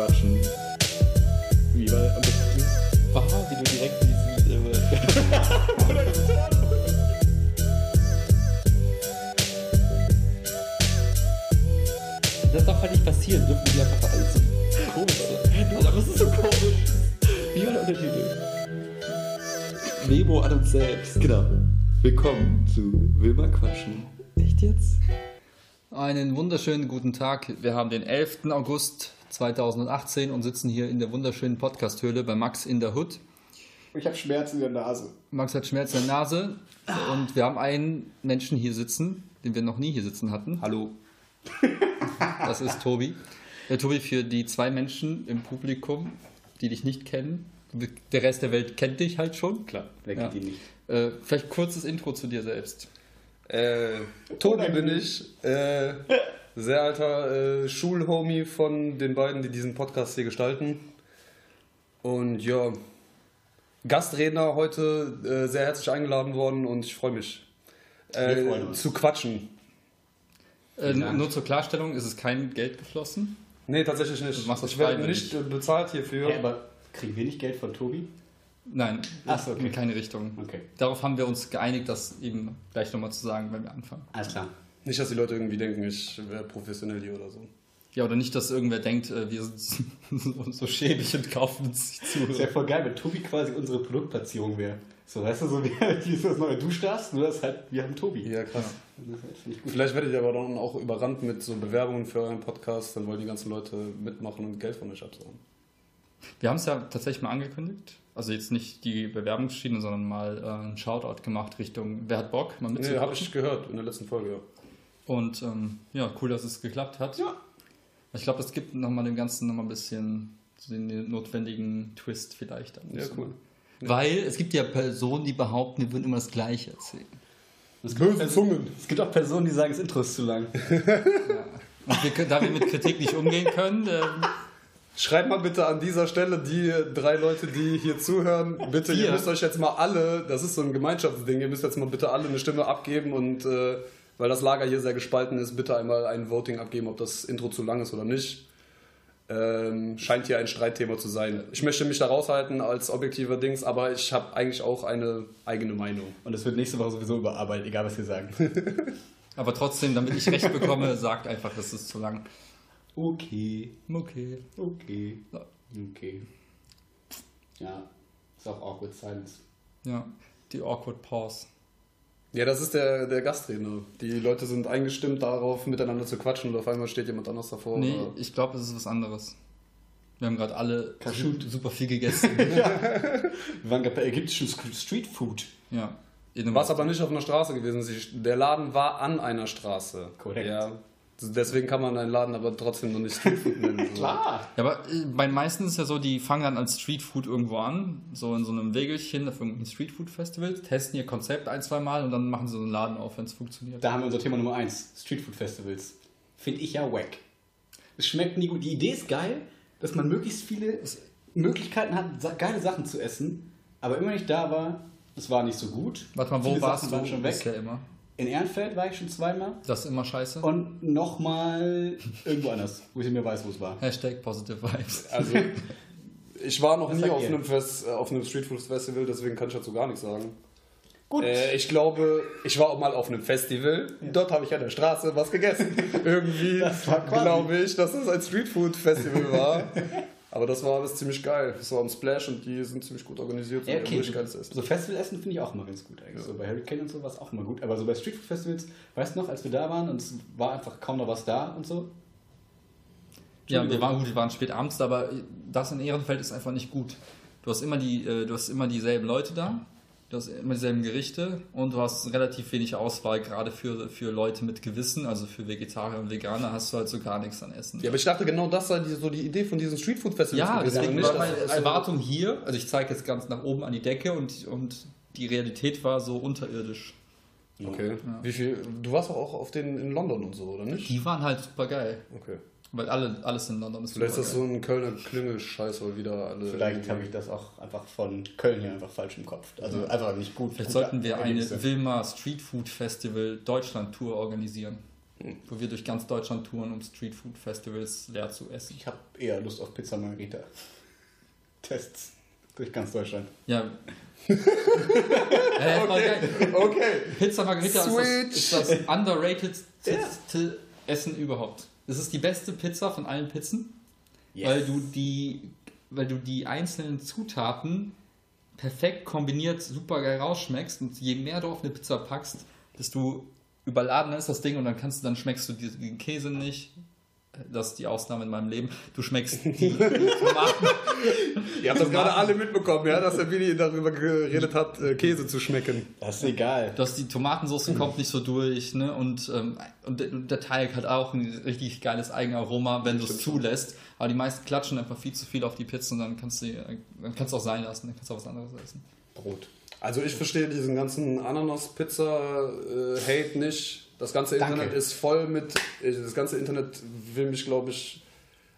quatschen. Wie war am besten? Wow, wie du direkt diesen. Äh, das darf halt nicht passieren, dürfen die einfach alles so komisch sein. Aber es ist so komisch. Wie war der Untertitel? Memo an uns selbst. Genau. Willkommen zu Wilma quatschen. Echt jetzt? Einen wunderschönen guten Tag. Wir haben den 11. August 2018 und sitzen hier in der wunderschönen Podcast-Höhle bei Max in der Hood. Ich habe Schmerzen in der Nase. Max hat Schmerz in der Nase und wir haben einen Menschen hier sitzen, den wir noch nie hier sitzen hatten. Hallo. Das ist Tobi. Der Tobi für die zwei Menschen im Publikum, die dich nicht kennen. Der Rest der Welt kennt dich halt schon. Klar, wer Ja. kennt ihn nicht? Äh, vielleicht kurzes Intro zu dir selbst. Äh, Tobi bin ich. Äh, sehr alter äh, Schulhomie von den beiden, die diesen Podcast hier gestalten. Und ja, Gastredner heute äh, sehr herzlich eingeladen worden und ich freue mich. Äh, zu quatschen. Äh, nur zur Klarstellung, ist es kein Geld geflossen? Nee, tatsächlich nicht. Du ich werde nicht bezahlt hierfür. Ja, aber kriegen wir nicht Geld von Tobi? Nein, Ach okay. in keine Richtung. Okay. Darauf haben wir uns geeinigt, das eben gleich nochmal zu sagen, wenn wir anfangen. Alles klar. Nicht, dass die Leute irgendwie denken, ich wäre professionell hier oder so. Ja, oder nicht, dass irgendwer denkt, äh, wir sind so, so schäbig und kaufen uns nicht Das wäre zu. voll geil, wenn Tobi quasi unsere Produktplatzierung wäre. So, weißt du, so wie dieses neue Duschdas, nur das halt, wir haben Tobi. Ja, krass. Ich gut. Vielleicht werdet ihr aber dann auch überrannt mit so Bewerbungen für euren Podcast, dann wollen die ganzen Leute mitmachen und Geld von euch absagen. Wir haben es ja tatsächlich mal angekündigt. Also jetzt nicht die Bewerbungsschiene, sondern mal äh, einen Shoutout gemacht Richtung, wer hat Bock, mal Nee, habe ich gehört in der letzten Folge, ja. Und ähm, ja, cool, dass es geklappt hat. Ja. Ich glaube, das gibt nochmal dem Ganzen nochmal ein bisschen den notwendigen Twist vielleicht. Ja, cool. Weil es gibt ja Personen, die behaupten, wir würden immer das Gleiche erzählen. Es gibt, Böse Zungen. es gibt auch Personen, die sagen, das Intro ist zu lang. Und wir, da wir mit Kritik nicht umgehen können, ähm, Schreibt mal bitte an dieser Stelle die drei Leute, die hier zuhören, bitte, ihr müsst euch jetzt mal alle, das ist so ein Gemeinschaftsding, ihr müsst jetzt mal bitte alle eine Stimme abgeben und äh, weil das Lager hier sehr gespalten ist, bitte einmal ein Voting abgeben, ob das Intro zu lang ist oder nicht. Ähm, scheint hier ein Streitthema zu sein. Ich möchte mich da raushalten als objektiver Dings, aber ich habe eigentlich auch eine eigene Meinung. Und es wird nächste Woche sowieso überarbeitet, egal was wir sagen. aber trotzdem, damit ich Recht bekomme, sagt einfach, das ist zu lang. Okay, Okay. okay, Ja. okay. Ja, ist auch awkward silence. Ja, die awkward pause. Ja, das ist der, der Gastredner. Die Leute sind eingestimmt darauf, miteinander zu quatschen und auf einmal steht jemand anders davor. Nee, oder- ich glaube, es ist was anderes. Wir haben gerade alle Kaschut. super viel gegessen. Wir waren gerade bei ägyptischem Street Food. ja. In Was aber nicht auf einer Straße gewesen ist. Der Laden war an einer Straße. Korrekt. Ja. Deswegen kann man einen Laden aber trotzdem noch nicht Streetfood nennen. So. Klar. Ja, aber äh, bei den meisten ist ja so, die fangen dann als Streetfood irgendwo an, so in so einem Wägelchen auf irgendeinem Streetfood-Festival, testen ihr Konzept ein, zwei Mal und dann machen sie so einen Laden auf, wenn es funktioniert. Da haben wir unser Thema Nummer 1, Street Food Festivals. Finde ich ja wack. Es schmeckt nie gut. Die Idee ist geil, dass man möglichst viele Möglichkeiten hat, geile Sachen zu essen, aber immer nicht da war, es war nicht so gut. Warte mal, wo Viele warst Sachen du schon weg. bisher immer? In Ehrenfeld war ich schon zweimal Das ist immer scheiße. und nochmal irgendwo anders, wo ich nicht mehr weiß, wo es war. Hashtag positive vibes. Also, ich war noch Was nie sagt auf einem, Fest, äh, auf einem Streetfood-Festival, deswegen kann ich dazu gar nichts sagen. Gut. Äh, ich glaube, ich war auch mal auf einem Festival. Dort habe ich an der Straße was gegessen. Irgendwie Das glaube ich, dass das ein Streetfood-Festival war. Aber das war alles ziemlich geil. Das war am Splash und die sind ziemlich gut organisiert. Ja, und okay. Essen. So Festivalessen finde ich auch immer ganz gut eigentlich. So bei Hurricane und so war es auch immer gut. Aber so bei Street Food Festivals, weißt du noch, als wir da waren und es war einfach kaum noch was da und so? Ja, wir waren gut, wir waren spät abends, aber das in Ehrenfeld ist einfach nicht gut. Du hast immer die, äh, du hast immer dieselben Leute da, du hast immer dieselben Gerichte und du hast relativ wenig Auswahl, gerade für, für Leute mit Gewissen, also für Vegetarier und Veganer hast du halt so gar nichts an Essen. Ja, aber ich dachte genau, das sei die, so die Idee von diesen Streetfood-Festivals. Ja, deswegen war meine Erwartung hier, also ich zeige jetzt ganz nach oben an die Decke und, und die Realität war so unterirdisch. Okay. Wie viel? Du warst doch auch auf den in London und so, oder nicht? Die waren halt super geil, Okay. Weil alle, alles in London ist Vielleicht ist das so ein Kölner Klüngelscheiß, weil wieder alle. Vielleicht habe ich das auch einfach von Köln hier einfach falsch im Kopf. Also einfach nicht gut. Vielleicht sollten wir eine Ergebnisse. Wilma Street Food Festival Deutschland Tour organisieren. wo wir durch ganz Deutschland touren, um Streetfood-Festivals leer zu essen. Ich habe eher Lust auf Pizza Margarita. Tests durch ganz Deutschland. Ja. äh, geil. Okay. Pizza Margarita ist das, ist das underratedste Essen überhaupt. Es ist die beste Pizza von allen Pizzen, weil du die, weil du die einzelnen Zutaten perfekt kombiniert super geil rausschmeckst und je mehr du auf eine Pizza packst, desto überladener ist das Ding und dann kannst du, dann schmeckst du den Käse nicht. Das ist die Ausnahme in meinem Leben. Du schmeckst die, die Tomaten. Ihr habt das gerade alle mitbekommen, ja, dass der Willi darüber geredet hat, äh, Käse zu schmecken. Das ist egal. dass die Tomatensauce kommt nicht so durch, ne? Und, ähm, und, der, und der Teig hat auch ein richtig geiles Eigenaroma, wenn du es zulässt. Aber die meisten klatschen einfach viel zu viel auf die Pizza und dann kannst du dann kannst du auch sein lassen, dann kannst du auch was anderes essen. Brot. Also ich verstehe diesen ganzen Ananas-Pizza-Hate nicht. Das ganze Danke. Internet ist voll mit. äh, Das ganze Internet will mich, glaube ich.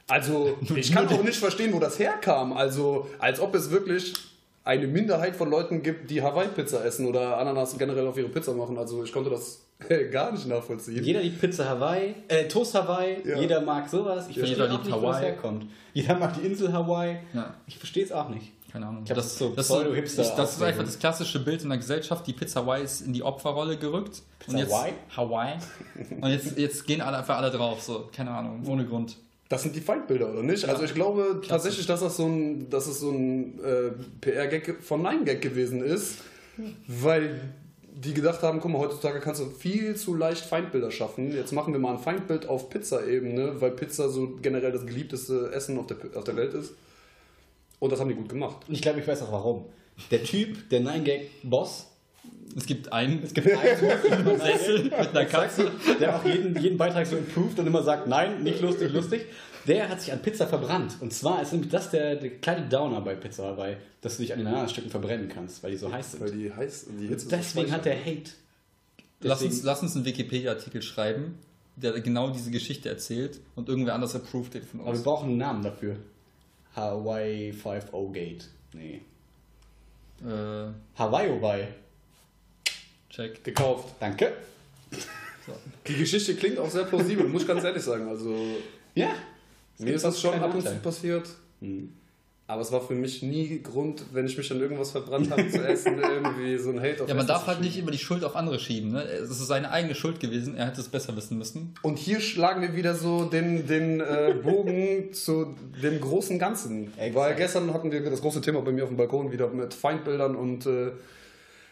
Also, ich kann auch nicht verstehen, wo das herkam. Also, als ob es wirklich eine Minderheit von Leuten gibt, die Hawaii-Pizza essen oder Ananas generell auf ihre Pizza machen. Also, ich konnte das gar nicht nachvollziehen. Jeder liebt Pizza Hawaii, äh, Toast Hawaii, Ja. jeder mag sowas. Ich Ja, verstehe auch nicht, wo das Hawaii. herkommt. Jeder mag die Insel Hawaii. Ja. Ich verstehe es auch nicht. Keine Ahnung. Ich glaub, das ist so das, Pseudo-Hipster- das, das ist einfach das klassische Bild in der Gesellschaft. Die Pizza Hawaii ist in die Opferrolle gerückt. Pizza und jetzt, Hawaii? Hawaii. Und jetzt, jetzt gehen alle einfach alle drauf. So, keine Ahnung, ohne Grund. Das sind die Feindbilder, oder nicht? Also ich glaube tatsächlich, dass das so ein, dass es so ein äh, PR-Gag von Nein Gag gewesen ist, weil die gedacht haben, guck mal, heutzutage kannst du viel zu leicht Feindbilder schaffen. Jetzt machen wir mal ein Feindbild auf Pizza-Ebene, weil Pizza so generell das geliebteste Essen auf der, auf der Welt ist. Und das haben die gut gemacht. Und ich glaube, ich weiß auch warum. Der Typ, der 9-Gag-Boss, Es gibt einen, es gibt einen Sessel mit einer Katze. der auch jeden, jeden Beitrag so improved und immer sagt, nein, nicht lustig, lustig. Der hat sich an Pizza verbrannt. Und zwar ist nämlich das der, der kleine Downer bei Pizza Hawaii, dass du dich an den Ananasstücken verbrennen kannst, weil die so heiß Weil sind. die heiß, die Hitze so Deswegen hat der. Hate. Lass uns, Deswegen- lass uns einen Wikipedia-Artikel schreiben, der genau diese Geschichte erzählt und irgendwer anders approved den von Aber wir uns. brauchen einen Namen dafür. Hawaii 5 Gate. Nee. Äh, Hawaii Hawaii. check. gekauft. Danke. Die Geschichte klingt auch sehr plausibel, muss ich ganz ehrlich sagen. Also Ja. Mir ist das schon ab und zu passiert. Mhm. Aber es war für mich nie Grund, wenn ich mich an irgendwas verbrannt habe zu essen, irgendwie so ein Hate auf Ja, man Essen darf halt nicht immer die Schuld auf andere schieben. Ne? Es ist seine eigene Schuld gewesen, er hätte es besser wissen müssen. Und hier schlagen wir wieder so den, den äh, Bogen zu dem großen Ganzen. Exakt. Weil gestern hatten wir das große Thema bei mir auf dem Balkon wieder mit Feindbildern und äh,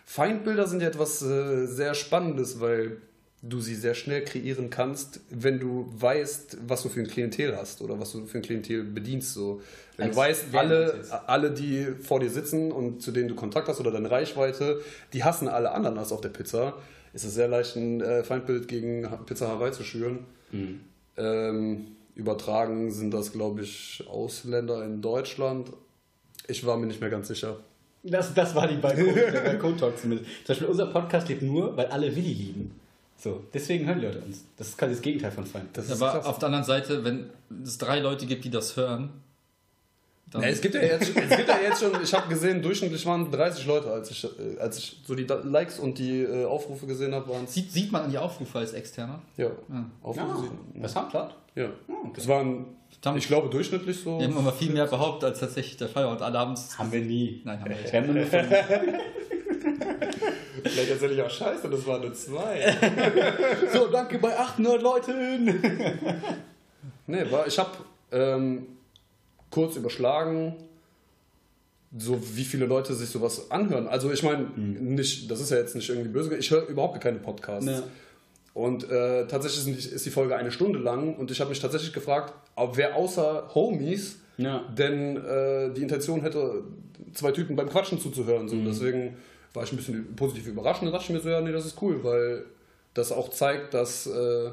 Feindbilder sind ja etwas äh, sehr Spannendes, weil du sie sehr schnell kreieren kannst, wenn du weißt, was du für ein Klientel hast oder was du für ein Klientel bedienst. So. Wenn Als du weißt, alle, alle, die vor dir sitzen und zu denen du Kontakt hast oder deine Reichweite, die hassen alle Ananas auf der Pizza, ist es sehr leicht, ein äh, Feindbild gegen Pizza Hawaii zu schüren. Ähm, übertragen sind das, glaube ich, Ausländer in Deutschland. Ich war mir nicht mehr ganz sicher. Das, das war die Balkon-Talk zumindest. Zum Beispiel unser Podcast lebt nur, weil alle Willi lieben. So, deswegen hören die Leute uns. Das ist quasi das Gegenteil von Feind. Das Aber krass. auf der anderen Seite, wenn es drei Leute gibt, die das hören, dann Ja, es gibt ja jetzt, es gibt ja jetzt schon, ich habe gesehen, durchschnittlich waren 30 Leute, als ich, äh, als ich so die Likes und die äh, Aufrufe gesehen habe, sieht, sieht man an die Aufrufe als Externer. Ja, Ja. Aufrufe. Ja, sehen- das Soundcloud. Ja. okay. Es waren, ich glaube, durchschnittlich so. Wir haben immer viel mehr behauptet, als tatsächlich der Fall war. Und alle haben es. Haben wir nie. Nein, haben wir nicht. Vielleicht erzähle ich auch Scheiße, das waren nur zwei. so, danke bei 800 Leuten. Nee, war, ich habe ähm, kurz überschlagen, so wie viele Leute sich sowas anhören. Also ich meine, nicht, das ist ja jetzt nicht irgendwie böse, ich höre überhaupt keine Podcasts. Ja. Und äh, tatsächlich sind die- ist die Folge eine Stunde lang und ich habe mich tatsächlich gefragt, ob wer außer Homies Ja. denn äh, die Intention hätte, zwei Typen beim Quatschen zuzuhören. Mhm. So. Deswegen war ich ein bisschen positiv überrascht und dann dachte ich mir so, ja, nee, das ist cool, weil das auch zeigt, dass äh,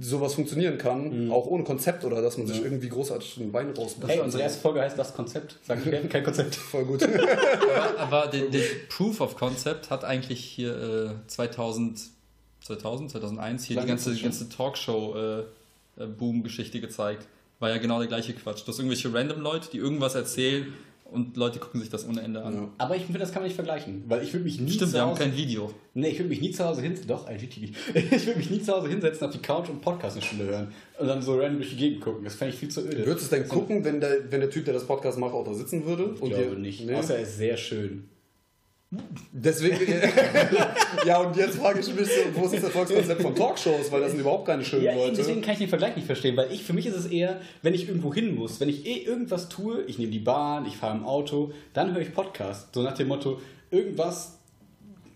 sowas funktionieren kann, auch ohne Konzept oder dass man sich irgendwie großartig einen Wein rausbringt. Mhm. Hey, unsere erste Folge heißt das Konzept. Sag ich, kein Konzept. Voll gut. Aber, aber den, den Proof of Concept hat eigentlich hier äh, 2000, 2000, 2001 hier Lange die ganze, ganze Talkshow-Boom-Geschichte gezeigt. War ja genau der gleiche Quatsch. Du hast irgendwelche random Leute, die irgendwas erzählen und Leute gucken sich das ohne Ende an. Ja. Aber ich finde, das kann man nicht vergleichen, weil ich würde mich nie Stimmt, zu wir haben Hause, kein Video. Nee, ich würde mich nie zu Hause hinsetzen. Doch, IGTV. Ich würde mich nie zu Hause hinsetzen auf die Couch und Podcast eine Stunde hören und dann so random durch die Gegend gucken. Das fände ich viel zu öde. Würdest du es denn gucken, wenn der, wenn der Typ, der das Podcast macht, auch da sitzen würde? ich glaube nicht. Nee. Außer er ist sehr schön. Deswegen. ja, und jetzt frage ich mich so, wo ist das Erfolgskonzept von Talkshows? Weil das sind überhaupt keine schönen Ja, Leute. deswegen kann ich den Vergleich nicht verstehen, weil ich, für mich ist es eher, wenn ich irgendwo hin muss, wenn ich eh irgendwas tue, ich nehme die Bahn, ich fahre im Auto, dann höre ich Podcast. So nach dem Motto, irgendwas,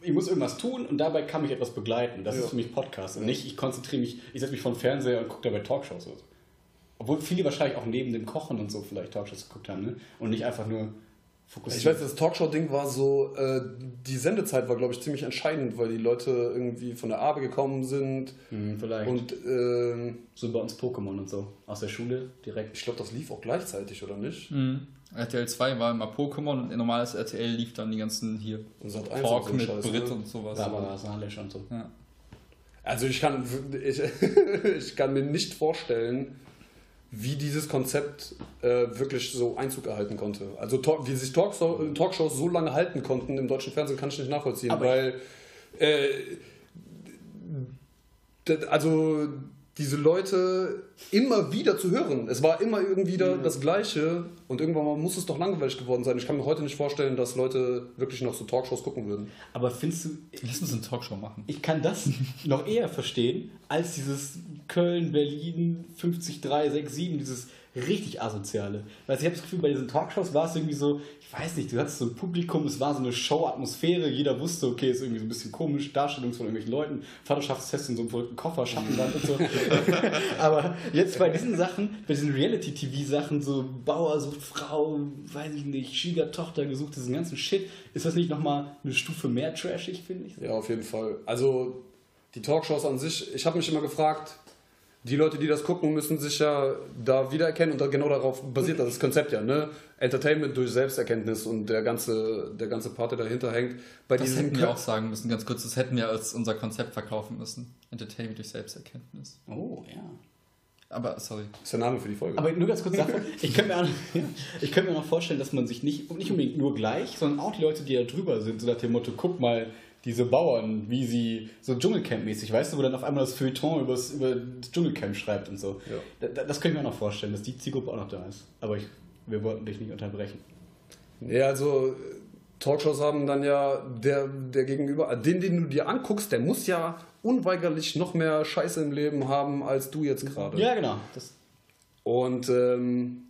ich muss irgendwas tun und dabei kann mich etwas begleiten. Das Ja. ist für mich Podcast und nicht, ich konzentriere mich, ich setze mich vor den Fernseher und gucke dabei Talkshows oder so. Obwohl viele wahrscheinlich auch neben dem Kochen und so vielleicht Talkshows geguckt haben, ne? Und nicht einfach nur fokussiert. Ich weiß, das Talkshow-Ding war so, äh, die Sendezeit war, glaube ich, ziemlich entscheidend, weil die Leute irgendwie von der Arbeit gekommen sind. Hm, vielleicht. Und ähm, so bei uns Pokémon und so. Aus der Schule direkt. ich glaube, das lief auch gleichzeitig, oder nicht? Mhm. RTL 2 war immer Pokémon und normales RTL lief dann die ganzen hier Und Sat 1 Talk und so mit Scheiße, Brit ne? und sowas. Barbara Salisch und so. Ja. Also ich kann, ich, ich kann mir nicht vorstellen, wie dieses Konzept äh, wirklich so Einzug erhalten konnte. Also Talk, wie sich Talkshow, Talkshows so lange halten konnten im deutschen Fernsehen, kann ich nicht nachvollziehen, Aber weil äh, also diese Leute immer wieder zu hören. Es war immer irgendwie da das Gleiche und irgendwann mal muss es doch langweilig geworden sein. Ich kann mir heute nicht vorstellen, dass Leute wirklich noch so Talkshows gucken würden. Aber findest du, Lass uns eine Talkshow machen. ich kann das noch eher verstehen, als dieses Köln, Berlin 50367, dieses richtig asoziale. Weil ich habe das Gefühl, bei diesen Talkshows war es irgendwie so, ich weiß nicht, du hattest so ein Publikum, es war so eine Show-Atmosphäre, jeder wusste, okay, ist irgendwie so ein bisschen komisch, Darstellung von irgendwelchen Leuten, Vaterschaftstest in so einem verrückten Koffer, Schattenwand und so. Aber jetzt bei diesen Sachen, bei diesen Reality-TV-Sachen, so Bauer sucht Frau, weiß ich nicht, Schwiegertochter gesucht, diesen ganzen Shit, ist das nicht nochmal eine Stufe mehr trashig, finde ich? Ja, auf jeden Fall. Also die Talkshows an sich, ich habe mich immer gefragt, die Leute, die das gucken, müssen sich ja da wiedererkennen und da genau darauf basiert das Konzept ja, ne? Entertainment durch Selbsterkenntnis und der ganze, der ganze Part, der dahinter hängt. Bei Das hätten wir auch sagen müssen, ganz kurz, das hätten wir als unser Konzept verkaufen müssen. Entertainment durch Selbsterkenntnis. Oh, ja. Aber, sorry. Das ist der Name für die Folge. Aber nur ganz kurz ich könnte mir, könnte mir noch vorstellen, dass man sich nicht, nicht unbedingt nur gleich, sondern auch die Leute, die da drüber sind, so nach dem Motto, guck mal, diese Bauern, wie sie so Dschungelcamp-mäßig, weißt du, wo dann auf einmal das Feuilleton über das Dschungelcamp schreibt und so. Ja. Da- Das könnte ich mir auch noch vorstellen, dass die Zielgruppe auch noch da ist. Aber ich, wir wollten dich nicht unterbrechen. Ja, also Talkshows haben dann ja der, der Gegenüber, den, den du dir anguckst, der muss ja unweigerlich noch mehr Scheiße im Leben haben als du jetzt gerade. Ja, genau. Das, Und ähm,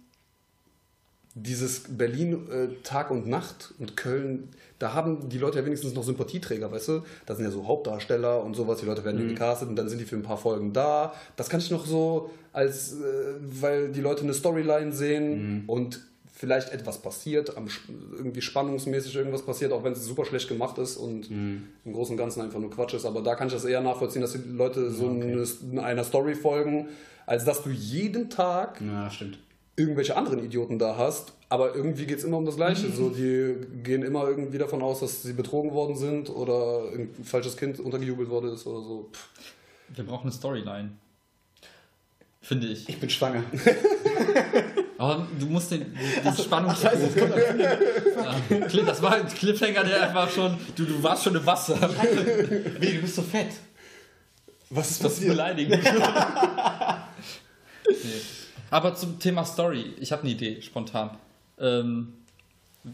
dieses Berlin äh, Tag und Nacht und Köln, da haben die Leute ja wenigstens noch Sympathieträger, weißt du? Das sind ja so Hauptdarsteller und sowas, die Leute werden gecastet und dann sind die für ein paar Folgen da. Das kann ich noch so als, äh, weil die Leute eine Storyline sehen und vielleicht etwas passiert, am, irgendwie spannungsmäßig irgendwas passiert, auch wenn es super schlecht gemacht ist und im Großen und Ganzen einfach nur Quatsch ist. Aber da kann ich das eher nachvollziehen, dass die Leute so eine, einer Story folgen, als dass du jeden Tag ja, stimmt. Irgendwelche anderen Idioten da hast, aber irgendwie geht es immer um das Gleiche. So, die gehen immer irgendwie davon aus, dass sie betrogen worden sind oder ein falsches Kind untergejubelt worden ist oder so. Pff. Wir brauchen eine Storyline. Finde ich. Ich bin schwanger. Aber du musst den, den Spannungsbogen. ja. Cliff- Das war ein Cliffhanger, der einfach schon. Du, du warst schon im Wasser. Wie, du bist so fett. Was ist Das ist passiert? beleidigend. nee. Aber zum Thema Story. Ich habe eine Idee, spontan. Ähm,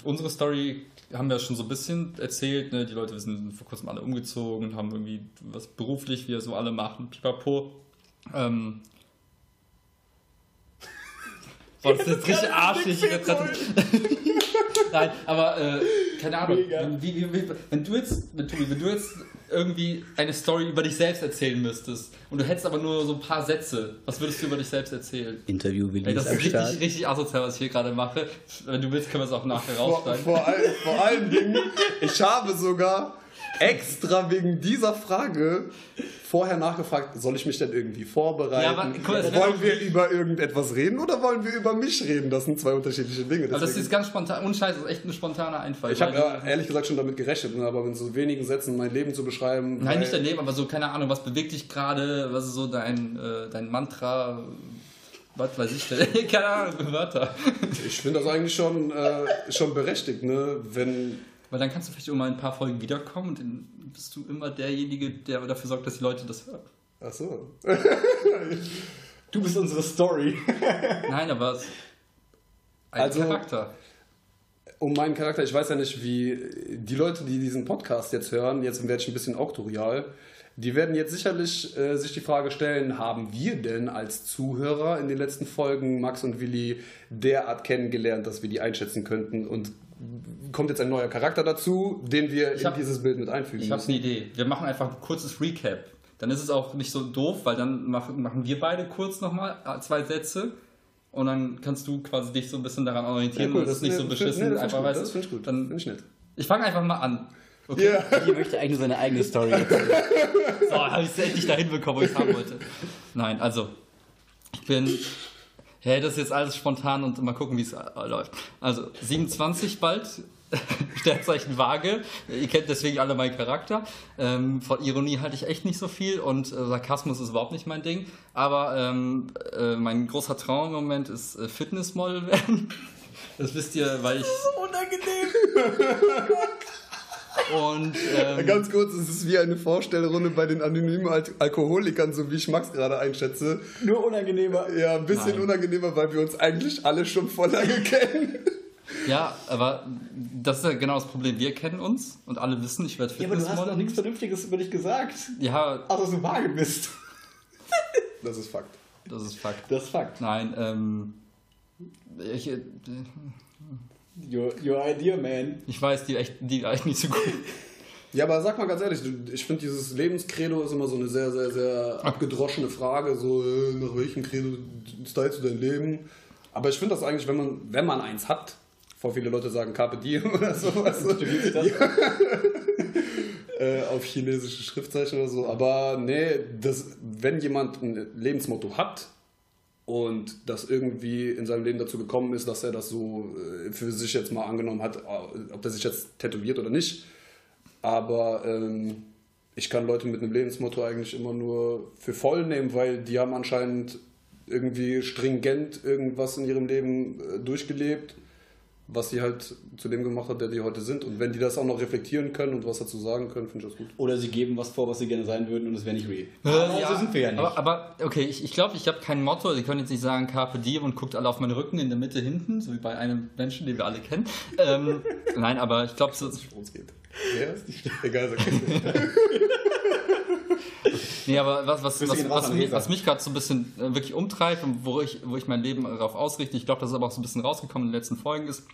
unsere Story haben wir schon so ein bisschen erzählt. Ne? Die Leute sind vor kurzem alle umgezogen, haben irgendwie was beruflich, wie wir so alle machen. Pipapo. Ähm, Boah, das ist jetzt richtig arschig. Nein, aber äh, keine Ahnung. Wenn, wie, wie, wie, wenn du jetzt, wenn, Tobi, wenn du jetzt irgendwie eine Story über dich selbst erzählen müsstest und du hättest aber nur so ein paar Sätze, was würdest du über dich selbst erzählen? Interview Ey, das ist richtig, richtig asozial, was ich hier gerade mache. Wenn du willst, können wir es auch nachher Vor, rausschneiden. vor, all, vor allen Dingen, ich habe sogar extra wegen dieser Frage vorher nachgefragt, soll ich mich denn irgendwie vorbereiten? Ja, aber guck wollen wir über irgendetwas reden oder wollen wir über mich reden? Das sind zwei unterschiedliche Dinge. Aber das Deswegen- ist ganz spontan, Scheiß, das ist echt ein spontaner Einfall. ich habe ja, ehrlich gesagt schon damit gerechnet, ne, aber in so wenigen Sätzen mein Leben zu beschreiben. Nein, nicht dein Leben, aber so, keine Ahnung, was bewegt dich gerade, was ist so dein, äh, dein Mantra, was weiß ich denn? Keine Ahnung, Wörter. Ich finde das eigentlich schon, äh, schon berechtigt, ne? Wenn. Weil dann kannst du vielleicht immer ein paar Folgen wiederkommen und dann bist du immer derjenige, der dafür sorgt, dass die Leute das hören. Ach so. Du bist unsere Story. Nein, aber es- ein Also- Charakter. Um meinen Charakter, ich weiß ja nicht, wie die Leute, die diesen Podcast jetzt hören, jetzt werde ich ein bisschen auktorial, die werden jetzt sicherlich äh, sich die Frage stellen, haben wir denn als Zuhörer in den letzten Folgen Max und Willi derart kennengelernt, dass wir die einschätzen könnten und kommt jetzt ein neuer Charakter dazu, den wir Ich in hab- dieses Bild mit einfügen Ich habe eine Idee. Wir machen einfach ein kurzes Recap. Dann ist es auch nicht so doof, weil dann machen, machen wir beide kurz nochmal zwei Sätze und dann kannst du quasi dich so ein bisschen daran orientieren. und es ist nicht so beschissen. nee, das einfach, finde ich, weißt gut, das find ich gut. Dann, Finde ich nett. ich fange einfach mal an. Okay. Ja. Hier möchte eigentlich nur seine eigene Story erzählen. So, habe ich es endlich dahin bekommen, wo ich es haben wollte. Nein, also, ich bin. Hey, das ist jetzt alles spontan und mal gucken, wie es äh, läuft. Also, 27 bald. Sternzeichen Waage. Ihr kennt deswegen alle meinen Charakter. Ähm, von Ironie halte ich echt nicht so viel und äh, Sarkasmus ist überhaupt nicht mein Ding. Aber ähm, äh, mein großer Traum im Moment ist äh, Fitnessmodel werden. Das wisst ihr, weil ich. Unangenehm. Und ähm, Ganz kurz, es ist wie eine Vorstellrunde bei den anonymen Al Alkoholikern, so wie ich Max gerade einschätze. Nur unangenehmer. Ja, ein bisschen Nein. unangenehmer, weil wir uns eigentlich alle schon voll lange kennen. ja, aber das ist ja genau das Problem. Wir kennen uns und alle wissen, ich werde Ja, aber du hast noch nichts Vernünftiges über dich gesagt. Ja, Außer dass du vage bist. Das ist Fakt. das ist Fakt. Das ist Fakt. Nein, ähm, ich, äh, Your, your idea, man. ich weiß die echt, die echt nicht so gut. Ja, aber sag mal ganz ehrlich, ich finde dieses Lebenskredo ist immer so eine sehr, sehr, sehr abgedroschene Frage, so äh, nach welchem Credo stylst du dein Leben? Aber ich finde das eigentlich, wenn man, wenn man eins hat, vor viele Leute sagen Carpe Diem oder sowas, so, äh, auf chinesische Schriftzeichen oder so, aber nee, das, wenn jemand ein Lebensmotto hat und das irgendwie in seinem Leben dazu gekommen ist, dass er das so äh, für sich jetzt mal angenommen hat, äh, ob der sich jetzt tätowiert oder nicht, aber ähm, ich kann Leute mit einem Lebensmotto eigentlich immer nur für voll nehmen, weil die haben anscheinend irgendwie stringent irgendwas in ihrem Leben äh, durchgelebt, was sie halt zu dem gemacht hat, der die heute sind. Und wenn die das auch noch reflektieren können und was dazu sagen können, finde ich das gut. Oder sie geben was vor, was sie gerne sein würden und es wäre nicht real. Äh, so sind wir ja nicht. Aber, aber okay, ich, ich glaube, ich habe kein Motto. Sie können jetzt nicht sagen Carpe Diem und guckt alle auf meinen Rücken in der Mitte hinten, so wie bei einem Menschen, den wir alle kennen. Ähm, nein, aber ich glaube, so, Worum es geht. Ja, ist nicht Egal, sag ich. Nee, aber was, was, was, was, mich, was mich gerade so ein bisschen äh, wirklich umtreibt und wo ich, wo ich mein Leben darauf ausrichte, ich glaube, das ist aber auch so ein bisschen rausgekommen in den letzten Folgen, ist,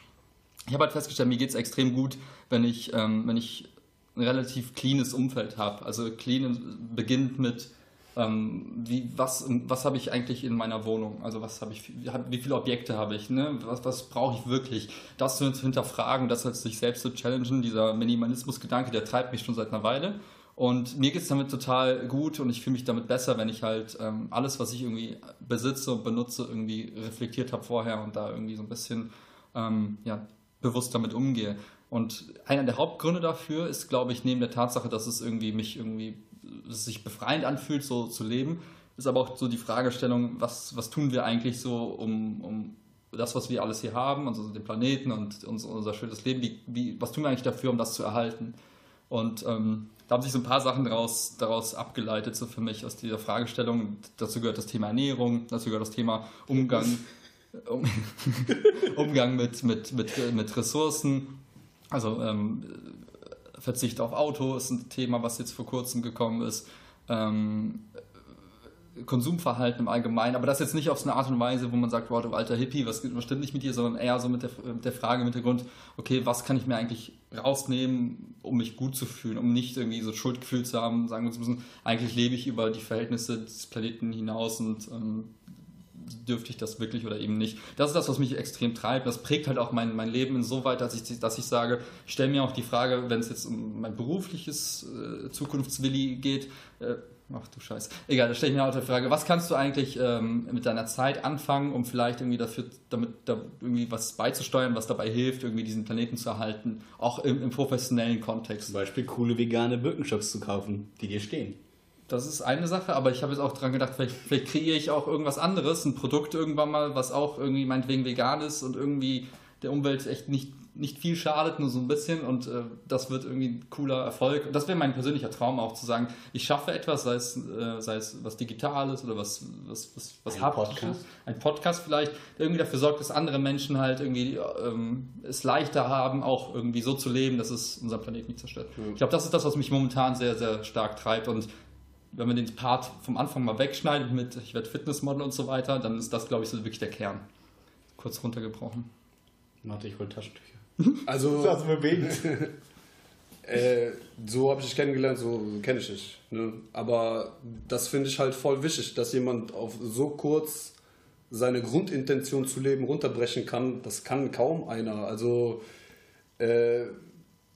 ich habe halt festgestellt, mir geht es extrem gut, wenn ich, ähm, wenn ich ein relativ cleanes Umfeld habe. Also clean beginnt mit, ähm, wie, was, was habe ich eigentlich in meiner Wohnung? Also was habe ich, wie viele Objekte habe ich? Ne? Was, was brauche ich wirklich? Das zu hinterfragen, das halt sich selbst zu challengen, dieser Minimalismus-Gedanke, der treibt mich schon seit einer Weile. Und mir geht es damit total gut und ich fühle mich damit besser, wenn ich halt ähm, alles, was ich irgendwie besitze und benutze, irgendwie reflektiert habe vorher und da irgendwie so ein bisschen ähm, ja, bewusst damit umgehe. Und einer der Hauptgründe dafür ist, glaube ich, neben der Tatsache, dass es irgendwie mich irgendwie sich befreiend anfühlt, so zu leben, ist aber auch so die Fragestellung, was, was tun wir eigentlich so, um, um das, was wir alles hier haben, also den Planeten und unser, unser schönes Leben, wie, wie, was tun wir eigentlich dafür, um das zu erhalten? Und ähm, da haben sich so ein paar Sachen daraus, daraus abgeleitet, so für mich aus dieser Fragestellung. Dazu gehört das Thema Ernährung, dazu gehört das Thema Umgang, um, Umgang mit, mit, mit, mit Ressourcen. Also ähm, Verzicht auf Auto ist ein Thema, was jetzt vor kurzem gekommen ist. Ähm, Konsumverhalten im Allgemeinen, aber das jetzt nicht auf so eine Art und Weise, wo man sagt, wow, du alter Hippie, was, was stimmt nicht mit dir, sondern eher so mit der, mit der Frage im Hintergrund, okay, was kann ich mir eigentlich rausnehmen, um mich gut zu fühlen, um nicht irgendwie so Schuldgefühl zu haben, sagen zu müssen, eigentlich lebe ich über die Verhältnisse des Planeten hinaus und ähm, dürfte ich das wirklich oder eben nicht. Das ist das, was mich extrem treibt. Das prägt halt auch mein, mein Leben insoweit, dass ich, dass ich sage, ich stelle mir auch die Frage, wenn es jetzt um mein berufliches äh, Zukunftswilli geht, äh, ach du Scheiß, egal, da stelle ich mir auch die Frage, was kannst du eigentlich ähm, mit deiner Zeit anfangen, um vielleicht irgendwie dafür, damit da irgendwie was beizusteuern, was dabei hilft, irgendwie diesen Planeten zu erhalten, auch im, im professionellen Kontext. Zum Beispiel coole vegane Birkenstocks zu kaufen, die dir stehen. das ist eine Sache, aber ich habe jetzt auch dran gedacht, vielleicht, vielleicht kreiere ich auch irgendwas anderes, ein Produkt irgendwann mal, was auch irgendwie meinetwegen vegan ist und irgendwie der Umwelt echt nicht, nicht viel schadet, nur so ein bisschen und äh, das wird irgendwie ein cooler Erfolg. Und das wäre mein persönlicher Traum auch zu sagen, ich schaffe etwas, sei es, äh, sei es was Digitales oder was, was, was, was Ein Haptisches. Podcast. Ein Podcast vielleicht, der irgendwie dafür sorgt, dass andere Menschen halt irgendwie ähm, es leichter haben, auch irgendwie so zu leben, dass es unseren Planeten nicht zerstört. Ich glaube, das ist das, was mich momentan sehr, sehr stark treibt und wenn man den Part vom Anfang mal wegschneidet mit ich werde Fitnessmodel und so weiter, dann ist das, glaube ich, so wirklich der Kern. Kurz runtergebrochen. Warte, ich hol Taschentücher. Also, Das bewegt. äh, so habe ich dich kennengelernt, so kenne ich dich. Ne? Aber das finde ich halt voll wichtig, dass jemand auf so kurz seine Grundintention zu leben runterbrechen kann. Das kann kaum einer. Also äh,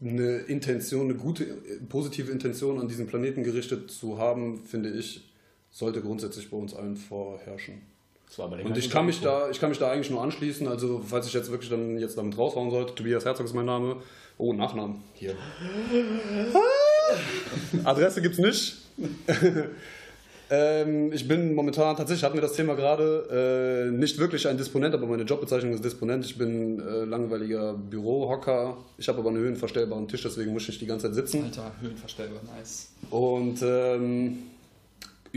eine Intention, eine gute, positive Intention an diesen Planeten gerichtet zu haben, finde ich, sollte grundsätzlich bei uns allen vorherrschen. Und ich kann mich da, ich kann mich da eigentlich nur anschließen. Also falls ich jetzt wirklich dann jetzt damit raushauen sollte, Tobias Herzog ist mein Name. Oh, Nachnamen. Hier. Adresse gibt's nicht. ähm, ich bin momentan, tatsächlich hatten wir das Thema gerade, äh, nicht wirklich ein Disponent, aber meine Jobbezeichnung ist Disponent. Ich bin äh, langweiliger Bürohocker. Ich habe aber einen höhenverstellbaren Tisch, deswegen muss ich nicht die ganze Zeit sitzen. Alter, höhenverstellbar, nice. Und ähm,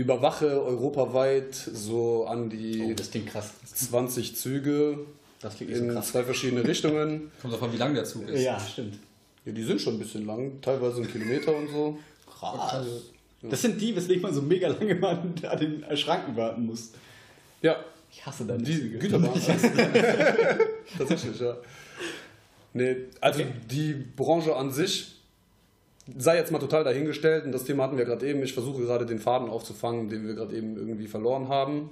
überwache europaweit so an Oh, die das klingt krass. 20 Züge Das klingt nicht so in krass. zwei verschiedene Richtungen. Kommt davon, wie lang der Zug ist. Ja, stimmt. Ja, die sind schon ein bisschen lang, teilweise einen Kilometer und so. Krass. Das sind die, weswegen man so mega lange mal an den Schranken warten muss. Ja, Ich hasse deine die Züge. Güterbahn. Tatsächlich, ja. Nee, also die Branche an sich sei jetzt mal total dahingestellt und das Thema hatten wir gerade eben. Ich versuche gerade den Faden aufzufangen, den wir gerade eben irgendwie verloren haben.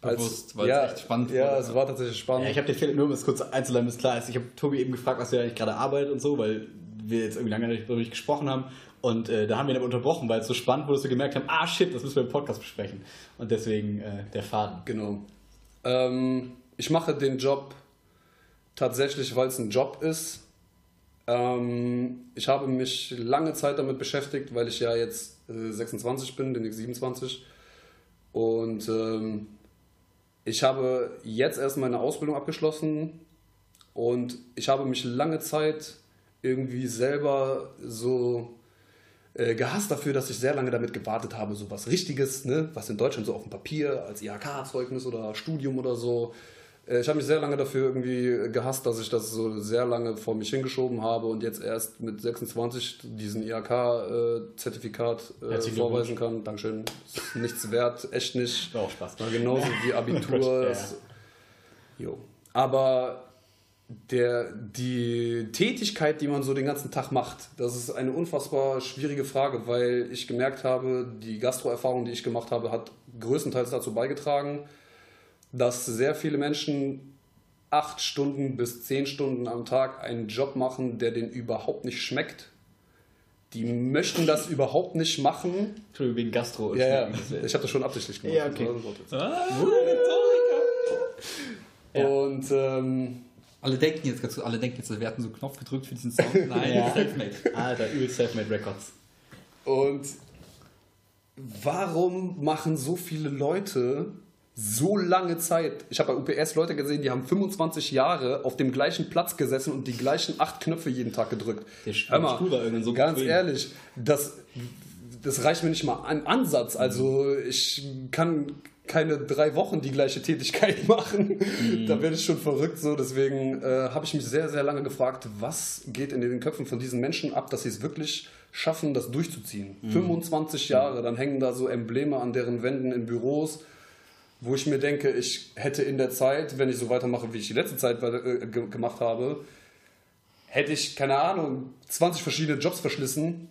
Bewusst, weil es ja, echt spannend Ja, wurde, es ja. war tatsächlich spannend. Ja, ich habe den Philipp nur um es kurz einzuleiten, bis klar ist. Ich habe Tobi eben gefragt, was er eigentlich gerade arbeitet und so, weil wir jetzt irgendwie lange nicht darüber gesprochen haben. Und äh, da haben wir ihn aber unterbrochen, weil es so spannend wurde, dass wir gemerkt haben, ah shit, das müssen wir im Podcast besprechen. Und deswegen äh, der Faden. Genau. Ähm, ich mache den Job tatsächlich, weil es ein Job ist. Ähm, ich habe mich lange Zeit damit beschäftigt, weil ich ja jetzt äh, 26 bin, demnächst 27. Und ähm, ich habe jetzt erst meine Ausbildung abgeschlossen und ich habe mich lange Zeit irgendwie selber so äh, gehasst dafür, dass ich sehr lange damit gewartet habe, so was Richtiges, ne? was in Deutschland so auf dem Papier als IHK-Zeugnis oder Studium oder so. Äh, ich habe mich sehr lange dafür irgendwie gehasst, dass ich das so sehr lange vor mich hingeschoben habe und jetzt erst mit 26 diesen IHK-Zertifikat äh, Herzlichen vorweisen kann. Dankeschön. Ist nichts wert, echt nicht. Auch Spaß. War genauso wie Abitur. ja. Aber der, die Tätigkeit, die man so den ganzen Tag macht, das ist eine unfassbar schwierige Frage, weil ich gemerkt habe, die Gastroerfahrung, die ich gemacht habe, hat größtenteils dazu beigetragen, dass sehr viele Menschen acht Stunden bis zehn Stunden am Tag einen Job machen, der denen überhaupt nicht schmeckt. Die möchten das überhaupt nicht machen. Entschuldigung, wegen Gastro. Ja, ja. Ich habe das schon absichtlich gemacht. Ja, okay. Und ähm, Alle denken jetzt, ganz- alle denken jetzt, wir hatten so einen Knopf gedrückt für diesen Sound. Nein, Ja. Selfmade. Alter, übel Selfmade Records. Und warum machen so viele Leute so lange Zeit? Ich habe bei UPS Leute gesehen, die haben 25 Jahre auf dem gleichen Platz gesessen und die gleichen acht Knöpfe jeden Tag gedrückt. Der Hör mal, so ganz bequem. ehrlich, das, das reicht mir nicht mal an Ansatz. Also ich kann keine drei Wochen die gleiche Tätigkeit machen. Da werde ich schon verrückt so. Deswegen äh, habe ich mich sehr, sehr lange gefragt, was geht in den Köpfen von diesen Menschen ab, dass sie es wirklich schaffen, das durchzuziehen. 25 Jahre, dann hängen da so Embleme an deren Wänden in Büros, wo ich mir denke, ich hätte in der Zeit, wenn ich so weitermache, wie ich die letzte Zeit äh, ge- gemacht habe, hätte ich, keine Ahnung, 20 verschiedene Jobs verschlissen,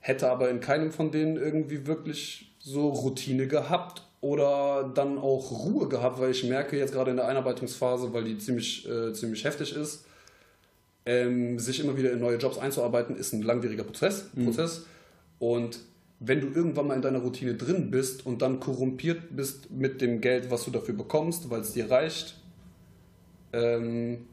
hätte aber in keinem von denen irgendwie wirklich so Routine gehabt oder dann auch Ruhe gehabt, weil ich merke jetzt gerade in der Einarbeitungsphase, weil die ziemlich, äh, ziemlich heftig ist, ähm, sich immer wieder in neue Jobs einzuarbeiten, ist ein langwieriger Prozess. Prozess. Und wenn du irgendwann mal in deiner Routine drin bist und dann korrumpiert bist mit dem Geld, was du dafür bekommst, weil es dir reicht, ähm,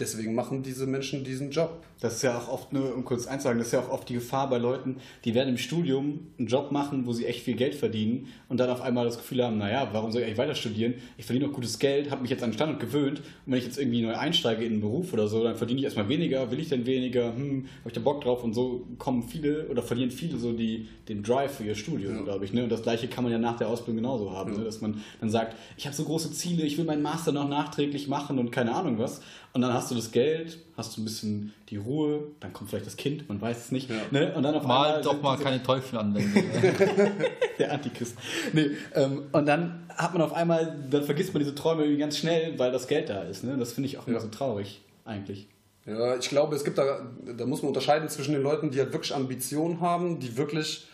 deswegen machen diese Menschen diesen Job. Das ist ja auch oft, nur um kurz einzusagen, das ist ja auch oft die Gefahr bei Leuten, die werden im Studium einen Job machen, wo sie echt viel Geld verdienen und dann auf einmal das Gefühl haben, naja, warum soll ich eigentlich weiter studieren? Ich verdiene doch gutes Geld, habe mich jetzt an den Standard gewöhnt und wenn ich jetzt irgendwie neu einsteige in einen Beruf oder so, dann verdiene ich erstmal weniger, will ich denn weniger, hm, habe ich da Bock drauf und so kommen viele oder verlieren viele so die, den Drive für ihr Studium, Ja. glaube ich. Ne? Und das gleiche kann man ja nach der Ausbildung genauso haben, ne? dass man dann sagt, ich habe so große Ziele, ich will meinen Master noch nachträglich machen und keine Ahnung was. Und dann hast du das Geld, hast du ein bisschen die Ruhe, dann kommt vielleicht das Kind, man weiß es nicht. Ja. Ne? Und dann auf Mal einmal doch mal keine Teufel anwenden. der Antichrist. Nee, ähm, und dann hat man auf einmal, dann vergisst man diese Träume irgendwie ganz schnell, weil das Geld da ist. Ne? Das finde ich auch immer Ja. so traurig, eigentlich. Ja, ich glaube, es gibt da, da muss man unterscheiden zwischen den Leuten, die halt wirklich Ambitionen haben, die wirklich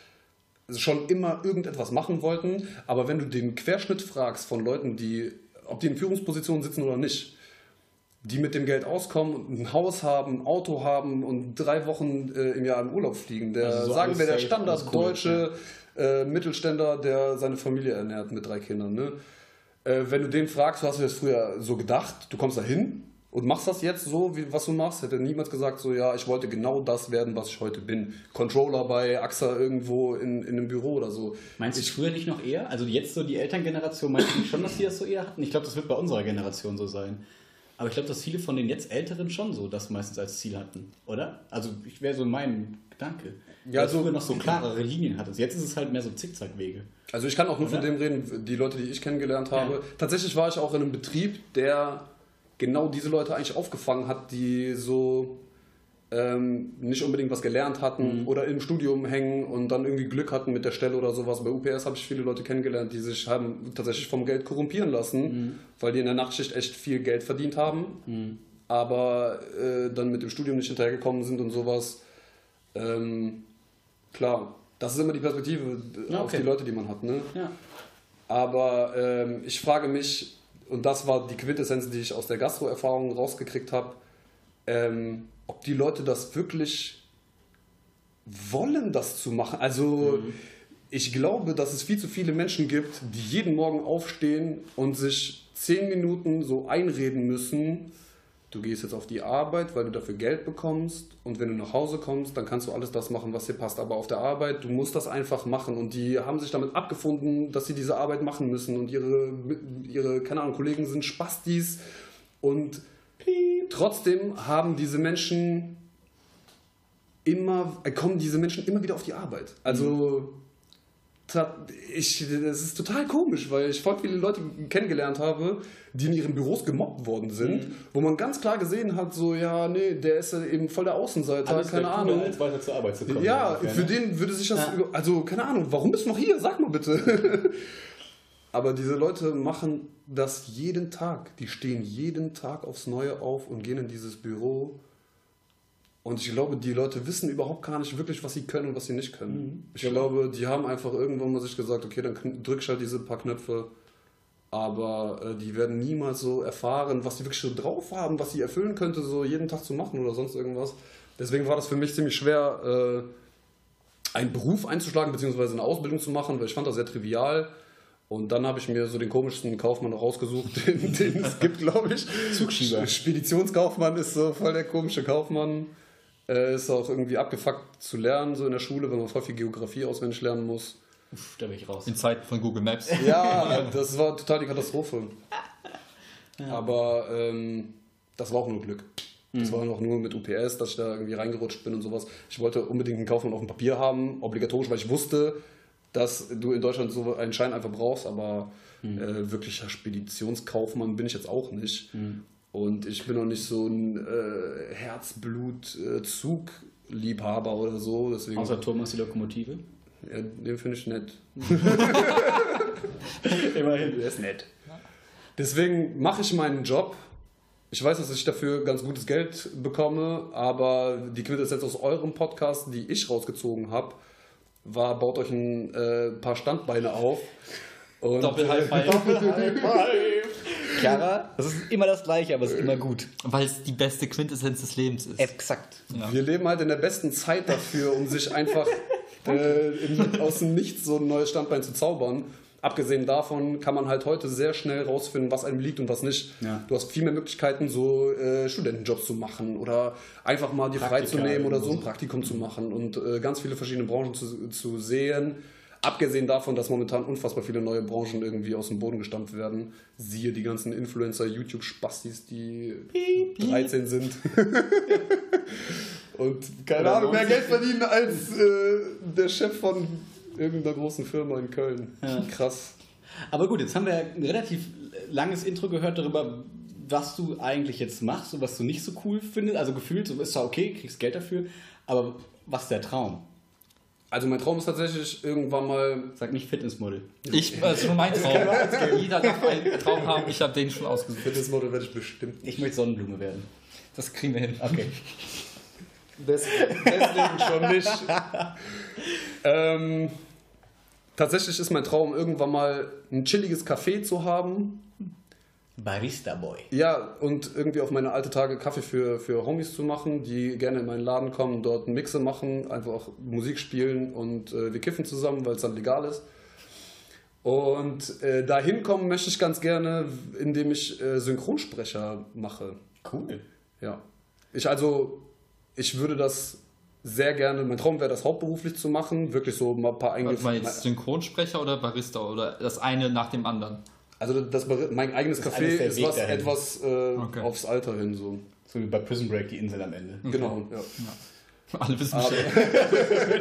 schon immer irgendetwas machen wollten. Aber wenn du den Querschnitt fragst von Leuten, die, ob die in Führungspositionen sitzen oder nicht, die mit dem Geld auskommen, und ein Haus haben, ein Auto haben und drei Wochen äh, im Jahr in Urlaub fliegen, der, Also so sagen wir, der alles cool, standarddeutsche äh, Mittelständler, der seine Familie ernährt mit drei Kindern. Ne? Äh, wenn du den fragst, du hast du das früher so gedacht, du kommst da hin und machst das jetzt so, wie, was du machst, hätte niemals gesagt, so ja, ich wollte genau das werden, was ich heute bin. Controller bei AXA irgendwo in, in einem Büro oder so. Meinst du früher nicht noch eher? Also jetzt so die Elterngeneration, meinst du nicht schon, dass die das so eher hatten? Ich glaube, das wird bei unserer Generation so sein. Aber ich glaube, dass viele von den jetzt Älteren schon so das meistens als Ziel hatten, oder? Also ich wäre so mein Gedanke. Ja, Weil so- früher noch so klarere Linien hattest. Jetzt ist es halt mehr so Zickzackwege. Also ich kann auch nur von Oder? dem reden, die Leute, die ich kennengelernt habe. Ja. Tatsächlich war ich auch in einem Betrieb, der genau diese Leute eigentlich aufgefangen hat, die so ähm, nicht unbedingt was gelernt hatten Mhm. oder im Studium hängen und dann irgendwie Glück hatten mit der Stelle oder sowas. Bei UPS habe ich viele Leute kennengelernt, die sich haben tatsächlich vom Geld korrumpieren lassen, Mhm. weil die in der Nachtschicht echt viel Geld verdient haben, aber äh, dann mit dem Studium nicht hinterhergekommen sind und sowas. Ähm, klar, das ist immer die Perspektive Ja, auf okay. die Leute, die man hat. Ne? Ja. Aber ähm, ich frage mich, und das war die Quintessenz, die ich aus der Gastro-Erfahrung rausgekriegt habe, ähm, ob die Leute das wirklich wollen, das zu machen. Also ich glaube, dass es viel zu viele Menschen gibt, die jeden Morgen aufstehen und sich zehn Minuten so einreden müssen, du gehst jetzt auf die Arbeit, weil du dafür Geld bekommst und wenn du nach Hause kommst, dann kannst du alles das machen, was dir passt. Aber auf der Arbeit, du musst das einfach machen und die haben sich damit abgefunden, dass sie diese Arbeit machen müssen und ihre, ihre keine Ahnung, Kollegen sind Spastis und trotzdem haben diese Menschen immer, äh, kommen diese Menschen immer wieder auf die Arbeit. Also ich, das ist total komisch, weil ich voll viele Leute kennengelernt habe, die in ihren Büros gemobbt worden sind, wo man ganz klar gesehen hat, so, ja, nee, der ist ja eben voll der Außenseiter, Alles keine Ahnung. als weiter zur Arbeit zu kommen. Ja, für ne? den würde sich das, Ja. also keine Ahnung, warum bist du noch hier? Sag mal bitte. Aber diese Leute machen das jeden Tag. Die stehen jeden Tag aufs Neue auf und gehen in dieses Büro. Und ich glaube, die Leute wissen überhaupt gar nicht wirklich, was sie können und was sie nicht können. Ich glaube, die haben einfach irgendwann mal sich gesagt, okay, dann kn- drück ich halt diese paar Knöpfe. Aber äh, die werden niemals so erfahren, was die wirklich so drauf haben, was sie erfüllen könnte, so jeden Tag zu machen oder sonst irgendwas. Deswegen war das für mich ziemlich schwer, äh, einen Beruf einzuschlagen, beziehungsweise eine Ausbildung zu machen, weil ich fand das sehr trivial. Und dann habe ich mir so den komischsten Kaufmann noch rausgesucht, den, den es gibt, glaube ich. Zugschieber. Speditionskaufmann ist so voll der komische Kaufmann. Äh, ist auch irgendwie abgefuckt zu lernen, so in der Schule, wenn man voll viel Geografie auswendig lernen muss. Uff, da bin ich raus. In Zeiten von Google Maps. Ja, das war total die Katastrophe. Aber ähm, das war auch nur Glück. Das war noch nur mit UPS, dass ich da irgendwie reingerutscht bin und sowas. Ich wollte unbedingt einen Kaufmann auf dem Papier haben, obligatorisch, weil ich wusste, dass du in Deutschland so einen Schein einfach brauchst, aber äh, wirklicher Speditionskaufmann bin ich jetzt auch nicht. Und ich bin auch nicht so ein äh, Herzblut-Zugliebhaber oder so. Deswegen, Außer Thomas die Lokomotive. ja, den finde ich nett. Immerhin, der ist nett. Deswegen mache ich meinen Job. Ich weiß, dass ich dafür ganz gutes Geld bekomme, aber die Quintessenz aus eurem Podcast, die ich rausgezogen habe, war, baut euch ein äh, paar Standbeine auf. Und, Doppel-High Five. Clara, das ist immer das Gleiche, aber es ist immer gut. Weil es die beste Quintessenz des Lebens ist. Exakt. Ja. Wir leben halt in der besten Zeit dafür, um sich einfach äh, in, aus dem Nichts so ein neues Standbein zu zaubern. Abgesehen davon kann man halt heute sehr schnell rausfinden, was einem liegt und was nicht. Ja. Du hast viel mehr Möglichkeiten, so äh, Studentenjobs zu machen oder einfach mal dir Praktika freizunehmen oder so ein. Praktikum zu machen und äh, ganz viele verschiedene Branchen zu, zu sehen. Abgesehen davon, dass momentan unfassbar viele neue Branchen irgendwie aus dem Boden gestampft werden. Siehe die ganzen Influencer, YouTube-Spastis, die 13 sind. und keine Ahnung, mehr Geld verdienen als äh, der Chef von irgendeiner großen Firma in Köln. Krass. Aber gut, jetzt haben wir ja ein relativ langes Intro gehört darüber, was du eigentlich jetzt machst und was du nicht so cool findest. Also gefühlt, so ist zwar okay, kriegst Geld dafür, aber was ist der Traum? Also mein Traum ist tatsächlich irgendwann mal Sag nicht Fitnessmodel. Ich, das ist schon mein Traum. Jeder darf einen Traum haben, ich habe den schon ausgesucht. Fitnessmodel werde ich bestimmt. Ich möchte Sonnenblume werden. Das kriegen wir hin. Okay. Des, deswegen schon nicht. ähm, tatsächlich ist mein Traum, irgendwann mal ein chilliges Café zu haben. Barista Boy. Ja, und irgendwie auf meine alte Tage Kaffee für, für Homies zu machen, die gerne in meinen Laden kommen, dort Mixe machen, einfach auch Musik spielen und äh, wir kiffen zusammen, weil es dann legal ist. Und äh, dahin kommen möchte ich ganz gerne, indem ich äh, Synchronsprecher mache. Cool. Ja. Ich also, ich würde das sehr gerne, mein Traum wäre das hauptberuflich zu machen, wirklich so mal ein paar Warte Eingriff. mal jetzt Synchronsprecher oder Barista oder das eine nach dem anderen? Also das, mein eigenes Das ist Café ist was dahin. etwas äh, Okay. aufs Alter hin so. So wie bei Prison Break die Insel am Ende. Genau, ja. Alle wissen Aber,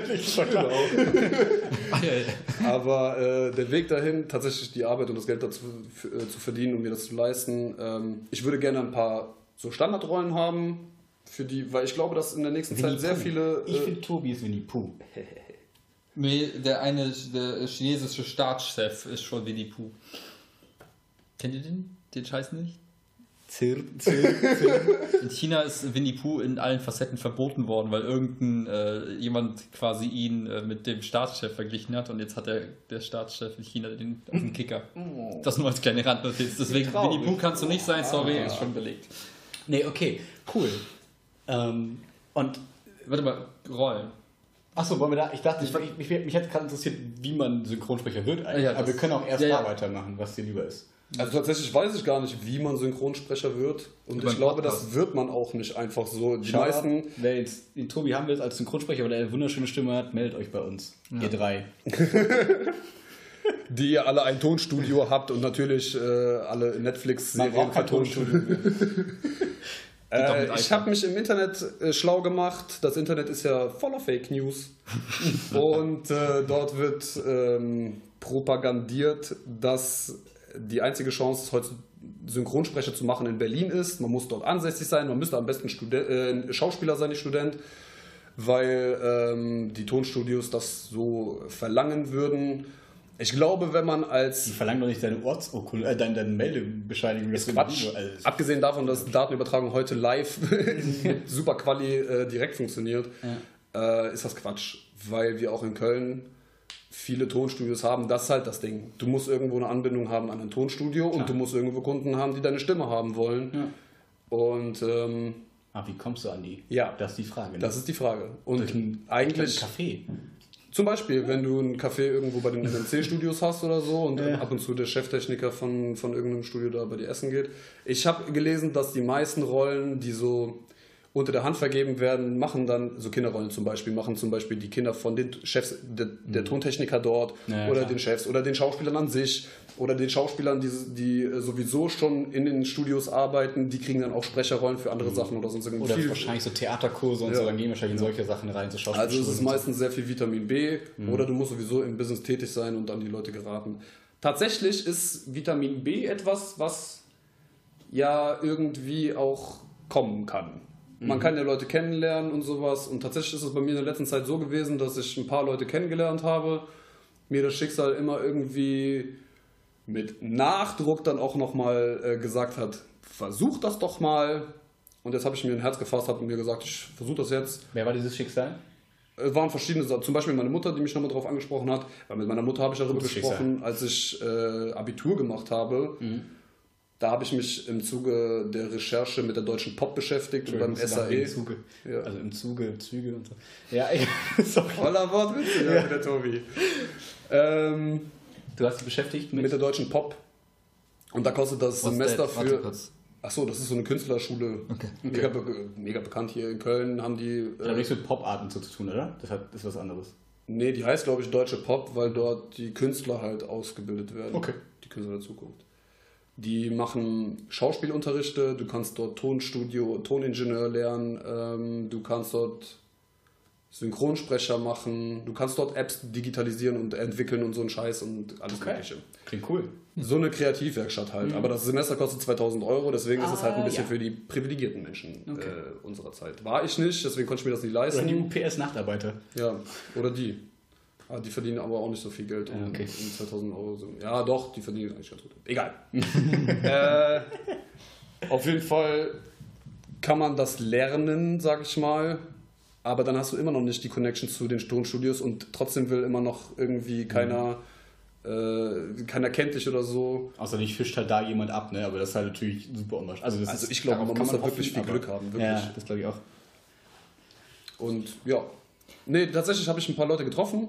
Bescheid. genau. Ja, ja. Aber äh, der Weg dahin, tatsächlich die Arbeit und das Geld dazu äh, zu verdienen, um mir das zu leisten. Ähm, ich würde gerne ein paar so Standardrollen haben, für die, weil ich glaube, dass in der nächsten Winnie Zeit sehr Pooh. viele. Ich Äh, finde Tobi ist Winnie Pooh. Nee, der eine, der chinesische Staatschef ist schon Winnie Pooh. Kennt ihr den? Den Scheiß nicht? Zir, zir, zir. In China ist Winnie Pooh in allen Facetten verboten worden, weil irgendein äh, jemand quasi ihn äh, mit dem Staatschef verglichen hat und jetzt hat der, der Staatschef in China den auf dem Kicker. Das nur als kleine Randnotiz. Deswegen. Winnie Pooh kannst du nicht sein, sorry, ist schon belegt. Nee, okay, cool. Ähm, und Warte mal, Rollen. Achso, wollen wir da? Ich dachte, ich, mich, mich, mich hat gerade interessiert, wie man Synchronsprecher wird eigentlich. Ja, aber wir können auch erst ja, ja. da weitermachen, was dir lieber ist. Also tatsächlich weiß ich gar nicht, wie man Synchronsprecher wird. Und Über ich glaube, Podcast. das wird man auch nicht einfach so. Die meisten, wer jetzt den Tobi haben will als Synchronsprecher, weil er eine wunderschöne Stimme hat, meldet euch bei uns. Ihr drei. die ihr alle ein Tonstudio habt und natürlich äh, alle Netflix-Serien Man braucht kein vertont. Tonstudio. Äh, ich habe mich im Internet äh, schlau gemacht. Das Internet ist ja voller Fake News. und äh, dort wird ähm, propagandiert, dass die einzige Chance, heute Synchronsprecher zu machen in Berlin ist. Man muss dort ansässig sein. Man müsste am besten Studen äh, Schauspieler sein, nicht Student, weil ähm, die Tonstudios das so verlangen würden. Ich glaube, wenn man als Die verlangen doch nicht deine Ortsurkunde, äh, deine, deine Meldebescheinigung. Das Quatsch. Also, Abgesehen davon, dass Datenübertragung heute live mit super Quali äh, direkt funktioniert, äh, ist das Quatsch. Weil wir auch in Köln viele Tonstudios haben. Das ist halt das Ding. Du musst irgendwo eine Anbindung haben an ein Tonstudio und du musst irgendwo Kunden haben, die deine Stimme haben wollen. Und ähm, ah, wie kommst du an die? Ja. Das ist die Frage. Ne? das ist die Frage. Und Durch ein, eigentlich, Café. Zum Beispiel, wenn du ein Café irgendwo bei den NMC-Studios hast oder so und Ja. ab und zu der Cheftechniker von, von irgendeinem Studio da bei dir essen geht. Ich habe gelesen, dass die meisten Rollen, die so unter der Hand vergeben werden, machen dann, so Kinderrollen zum Beispiel, machen zum Beispiel die Kinder von den Chefs, der, der Tontechniker dort Mhm. Ja, oder klar. den Chefs oder den Schauspielern an sich oder den Schauspielern, die, die sowieso schon in den Studios arbeiten, die kriegen dann auch Sprecherrollen für andere Sachen oder sonst irgendwie. Mhm. Oder Viel- wahrscheinlich so Theaterkurse und Ja. so, dann gehen wahrscheinlich in solche Sachen rein, so also es ist meistens sehr viel Vitamin B oder du musst sowieso im Business tätig sein und an die Leute geraten. Tatsächlich ist Vitamin B etwas, was ja irgendwie auch kommen kann. Man kann ja Leute kennenlernen und sowas und tatsächlich ist es bei mir in der letzten Zeit so gewesen, dass ich ein paar Leute kennengelernt habe, mir das Schicksal immer irgendwie mit Nachdruck dann auch nochmal äh, gesagt hat, versuch das doch mal. Und jetzt habe ich mir ein Herz gefasst, habe mir gesagt, ich versuche das jetzt. Wer war dieses Schicksal? Es waren verschiedene Sachen. Zum Beispiel meine Mutter, die mich nochmal darauf angesprochen hat. Weil mit meiner Mutter habe ich darüber gesprochen, als ich äh, Abitur gemacht habe. Da habe ich mich im Zuge der Recherche mit der deutschen Pop beschäftigt und beim SAE. Im Zuge. Ja. Also im Zuge, Züge und so. Ja, ich, sorry. Voller Wortwitze, ja. der Tobi. Ähm, Du hast dich beschäftigt mit. mit der deutschen Pop. Und da kostet das Was Semester that? Für. Achso, das ist so eine Künstlerschule. Okay. Mega, be mega bekannt hier in Köln. Haben die. Das hat Äh, nichts mit Poparten zu tun, oder? Das hat, ist was anderes. nee, die heißt, glaube ich, Deutsche Pop, weil dort die Künstler halt ausgebildet werden. Okay. Die Künstler der Zukunft. Die machen Schauspielunterrichte, du kannst dort Tonstudio, Toningenieur lernen, ähm, du kannst dort Synchronsprecher machen, du kannst dort Apps digitalisieren und entwickeln und so einen Scheiß und alles Mögliche. Klingt cool. So eine Kreativwerkstatt halt. Aber das Semester kostet 2000 Euro, deswegen ist es halt ein Ah, bisschen ja. für die privilegierten Menschen Okay. äh, unserer Zeit. War ich nicht, deswegen konnte ich mir das nicht Oder leisten. die UPS-Nachtarbeiter. Ja, oder die. Ah, die verdienen aber auch nicht so viel Geld. um- Ja, okay. um 2000 Euro. sind. Ja, doch, die verdienen eigentlich ganz gut. Egal. äh, auf jeden Fall kann man das lernen, sag ich mal. Aber dann hast du immer noch nicht die Connection zu den Tonstudios und trotzdem will immer noch irgendwie keiner, äh, keiner kennt dich oder so. Außer dich fischt halt da jemand ab, ne? Aber das ist halt natürlich super unwahrscheinlich. Also, das Also ist, ich glaube, man muss da wirklich viel aber- Glück haben, wirklich. Ja, das glaube ich auch. Und ja. Nee, tatsächlich habe ich ein paar Leute getroffen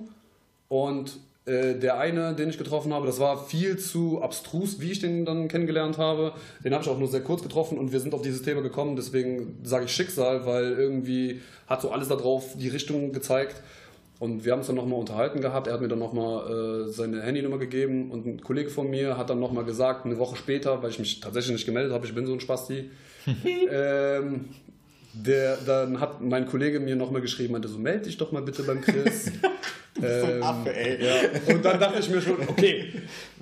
und äh, der eine, den ich getroffen habe, das war viel zu abstrus, wie ich den dann kennengelernt habe. Den habe ich auch nur sehr kurz getroffen und wir sind auf dieses Thema gekommen, deswegen sage ich Schicksal, weil irgendwie hat so alles darauf die Richtung gezeigt. Und wir haben uns dann nochmal unterhalten gehabt. Er hat mir dann nochmal äh, seine Handynummer gegeben und ein Kollege von mir hat dann nochmal gesagt, eine Woche später, weil ich mich tatsächlich nicht gemeldet habe, ich bin so ein Spasti, ähm, der, dann hat mein Kollege mir nochmal geschrieben, meinte so, melde dich doch mal bitte beim Chris. ähm, Affe, ey. ja. Und dann dachte ich mir schon, okay,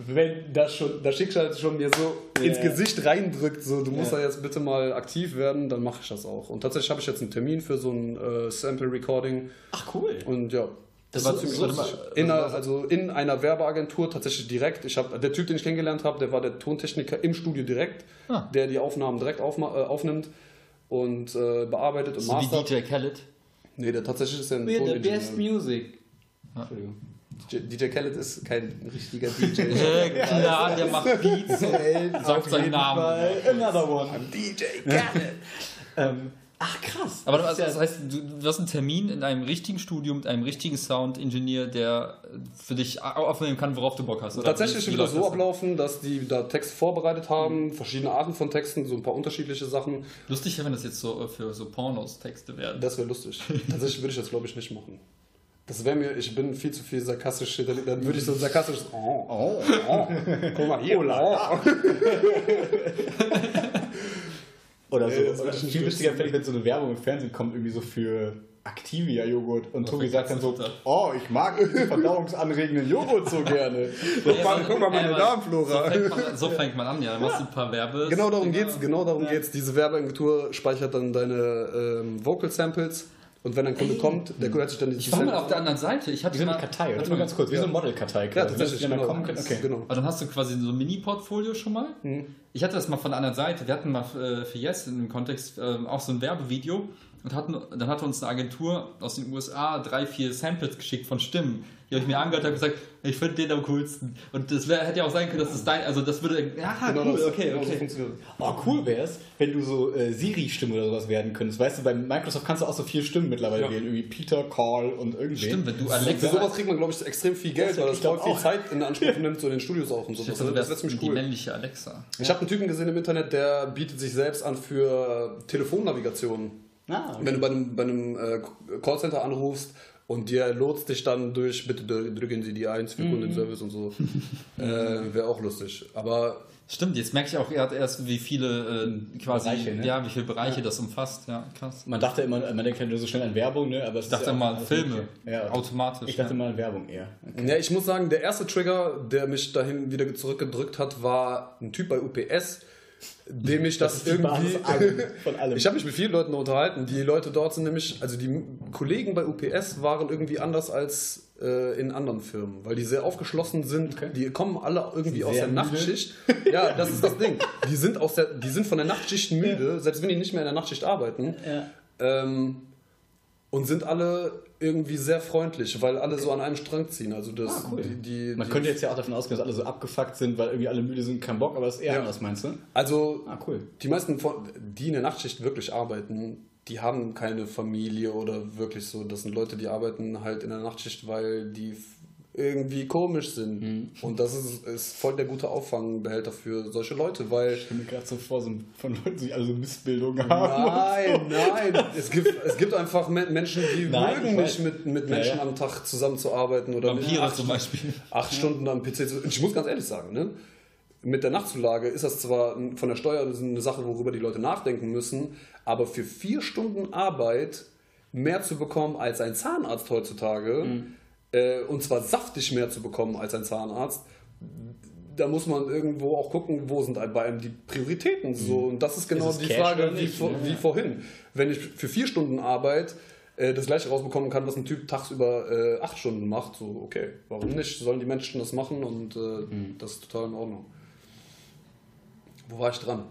wenn das schon, das Schicksal schon mir so ins Gesicht reindrückt, so du musst Ja. da jetzt bitte mal aktiv werden, dann mache ich das auch. Und tatsächlich habe ich jetzt einen Termin für so ein äh, Sample Recording Ach, cool. und ja. Das war war ziemlich ziemlich- lustig. in also einer, also in einer Werbeagentur tatsächlich direkt. Ich hab, der Typ, den ich kennengelernt habe, der war der Tontechniker im Studio direkt, Ah. der die Aufnahmen direkt aufma- äh, aufnimmt und äh, bearbeitet und So wie mastert. DJ Khaled. Nee, der tatsächlich ist ja ein We're the best music. Entschuldigung. DJ, Khaled ist kein richtiger DJ. Klar, der macht Beats. Sagt seinen Namen. Another one. DJ Khaled. Ähm, ach, krass. Aber Das das, heißt, du, hast einen Termin in einem richtigen Studio mit einem richtigen Sound-Ingenieur, der für dich au- aufnehmen kann, worauf du Bock hast. oder? Tatsächlich wird das so ablaufen, dass die da Text vorbereitet haben, verschiedene Arten von Texten, so ein paar unterschiedliche Sachen. Lustig, wenn das jetzt so äh, für so Pornos Texte werden. Das wäre lustig. Tatsächlich würde ich das, glaube ich, nicht machen. Das wäre mir, ich bin viel zu viel sarkastisch, dann würde ich so ein sarkastisches Oh, oh, oh. Guck mal hier. Oh. Oder so. Nicht viel lustiger durchziehen. fände ich, wenn so eine Werbung im Fernsehen kommt, irgendwie so für Activia-Joghurt. Und Tobi für sagt dann so. Oh, ich mag verdauungsanregenden Joghurt so gerne. Guck mal, guck mal meine aber Darmflora. So fängt, man, so fängt man an, ja. Dann machst du ein paar Werbe. Genau darum geht's, genau darum geht's. Diese Werbeagentur speichert dann deine ähm, Vocal Samples und wenn ein Kunde kommt, der hört sich dann die Ich war mal auf der anderen Seite. Ich hatte Wie so eine mal- Kartei, oder? Warte mal ganz kurz, wie Ja. so ein Model-Kartei. Ja, tatsächlich, genau. kommen können. Okay. genau. Aber dann hast du quasi so ein Mini-Portfolio schon mal. Mhm. Ich hatte das mal von der anderen Seite. Wir hatten mal äh, für Yes in dem Kontext ähm, auch so ein Werbevideo und hatten, dann hat uns eine Agentur aus den USA drei, vier Samples geschickt von Stimmen. Die habe ich mir angehört und habe gesagt, ich finde den am coolsten. Und das wär, hätte ja auch sein können, dass das dein, also das würde, ja, Genau cool, das- okay, genau so okay. das. Oh, cool wäre es, wenn du so äh, Siri-Stimme oder sowas werden könntest. Weißt du, bei Microsoft kannst du auch so vier Stimmen mittlerweile Ja. wählen. Irgendwie Peter, Carl und irgendwen. Stimmt, wenn du Für Alexa, sowas kriegt man, glaube ich, extrem viel Geld, weil das voll viel. Zeit in Anspruch nimmt, so in den Studios auch und so. ich Das, das wäre ziemlich die cool. männliche Alexa. Ich habe einen Typen gesehen im Internet, der bietet sich selbst an für Telefonnavigation. Ah, okay. Wenn du bei einem, bei einem äh, Callcenter anrufst und dir lotst dich dann durch, bitte drücken Sie die 1 für Kundenservice und so, äh, wäre auch lustig. Aber Stimmt, jetzt merke ich auch, er hat erst, wie viele äh, quasi, Bereiche, ne? ja, wie viele Bereiche das umfasst. Ja, krass. Man dachte immer, man denkt halt nur so schnell an Werbung, ne? Aber es Ich dachte ist ja auch mal alles Filme. Ja. automatisch. Ich dachte ja. mal an Werbung eher. Ja, ich muss sagen, der erste Trigger, der mich dahin wieder zurückgedrückt hat, war ein Typ bei UPS, dem ich das, Basis irgendwie. von allem. Ich habe mich mit vielen Leuten unterhalten. Die Leute dort sind nämlich, also die Kollegen bei UPS waren irgendwie anders als äh, in anderen Firmen, weil die sehr aufgeschlossen sind. Okay. Die kommen alle irgendwie Sind aus sehr der müde. Nachtschicht. Ja, das ist das Ding. Die sind aus der, die sind von der Nachtschicht müde, selbst wenn die nicht mehr in der Nachtschicht arbeiten. Ja. Ähm, und sind alle irgendwie sehr freundlich, weil alle so an einem Strang ziehen. Also das, Ah, cool. die, die, Man die, könnte jetzt ja auch davon ausgehen, dass alle so abgefuckt sind, weil irgendwie alle müde sind, kein Bock, aber das ist eher Ja. anders, meinst du? also Ah, cool. die meisten, von, die in der Nachtschicht wirklich arbeiten, die haben keine Familie oder wirklich so. Das sind Leute, die arbeiten halt in der Nachtschicht, weil die irgendwie komisch sind. Mhm. Und das ist, ist voll der gute Auffangbehälter für solche Leute, weil Ich stelle mir gerade so vor, so von Leuten, die alle so Missbildungen haben. Nein, nein. Es gibt, es gibt einfach Me- Menschen, die Nein, mögen ich nicht mit, mit Ja, Menschen ja. am Tag zusammenzuarbeiten oder Vampire acht, zum Beispiel. acht Stunden am PC zu. Ich muss ganz ehrlich sagen, ne? mit der Nachtzulage ist das zwar von der Steuer eine Sache, worüber die Leute nachdenken müssen, aber für vier Stunden Arbeit mehr zu bekommen als ein Zahnarzt heutzutage, Mhm. Äh, und zwar saftig mehr zu bekommen als ein Zahnarzt, da muss man irgendwo auch gucken, wo sind bei einem die Prioritäten so. Und das ist genau Mhm. Ist die Cash Frage, wie, vor, ne? wie vorhin. Wenn ich für vier Stunden Arbeit äh, das gleiche rausbekommen kann, was ein Typ tagsüber äh, acht Stunden macht, so okay, warum nicht? Sollen die Menschen das machen und äh, Mhm. das ist total in Ordnung. Wo war ich dran?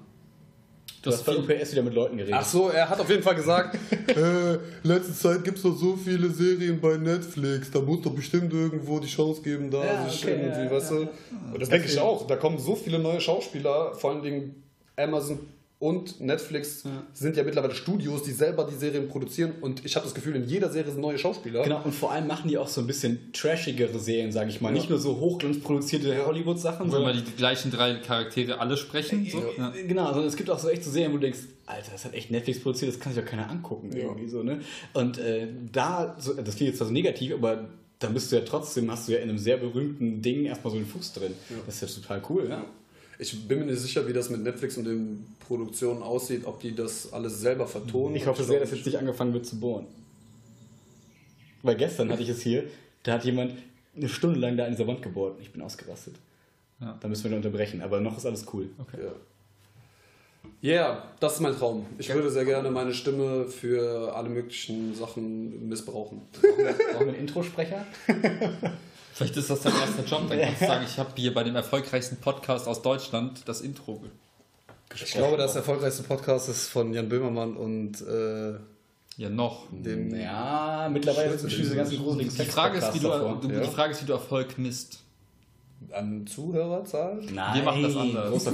Du hast bei UPS wieder mit Leuten geredet. Ach so, er hat auf jeden Fall gesagt, äh, letzte Zeit gibt es doch so viele Serien bei Netflix, da muss doch bestimmt irgendwo die Chance geben, da Ja, sich okay, irgendwie, ja, weißt du. Und das denke ich auch, da kommen so viele neue Schauspieler, vor allen Dingen Amazon und Netflix sind ja mittlerweile Studios, die selber die Serien produzieren und ich habe das Gefühl, in jeder Serie sind neue Schauspieler. Genau, und vor allem machen die auch so ein bisschen trashigere Serien, sage ich mal. Nicht nur so hochglanzproduzierte Hollywood-Sachen, Wo immer sondern. die gleichen drei Charaktere alle sprechen. So. Ja. Genau, sondern es gibt auch so echt so Serien, wo du denkst, Alter, das hat echt Netflix produziert, das kann sich doch keiner angucken. Irgendwie so, ne? Und äh, da, so, das klingt jetzt zwar so negativ, aber dann bist du ja trotzdem, hast du ja in einem sehr berühmten Ding erstmal so einen Fuß drin. Das ist ja total cool, ja. Ich bin mir nicht sicher, wie das mit Netflix und den Produktionen aussieht, ob die das alles selber vertonen. Ich hoffe sehr, dass jetzt nicht angefangen wird zu bohren. Weil gestern hatte ich es hier, da hat jemand eine Stunde lang da in dieser Wand gebohrt und ich bin ausgerastet. Ja. Da müssen wir dann unterbrechen, aber noch ist alles cool. Ja. Yeah, das ist mein Traum. Ich würde sehr gerne meine Stimme für alle möglichen Sachen missbrauchen. Brauchen wir einen Introsprecher? Vielleicht ist das dein erster Job. Dann kannst du sagen, ich habe hier bei dem erfolgreichsten Podcast aus Deutschland das Intro. ge- Ich glaube, das erfolgreichste Podcast ist von Jan Böhmermann und äh, Ja, noch. dem. Ja, mittlerweile sind diese ganzen gruseligen Die Frage, ist, wie du, davor. du, Ja. die Frage ist, wie du Erfolg misst. An Zuhörerzahl? Nein, Wir machen das anders.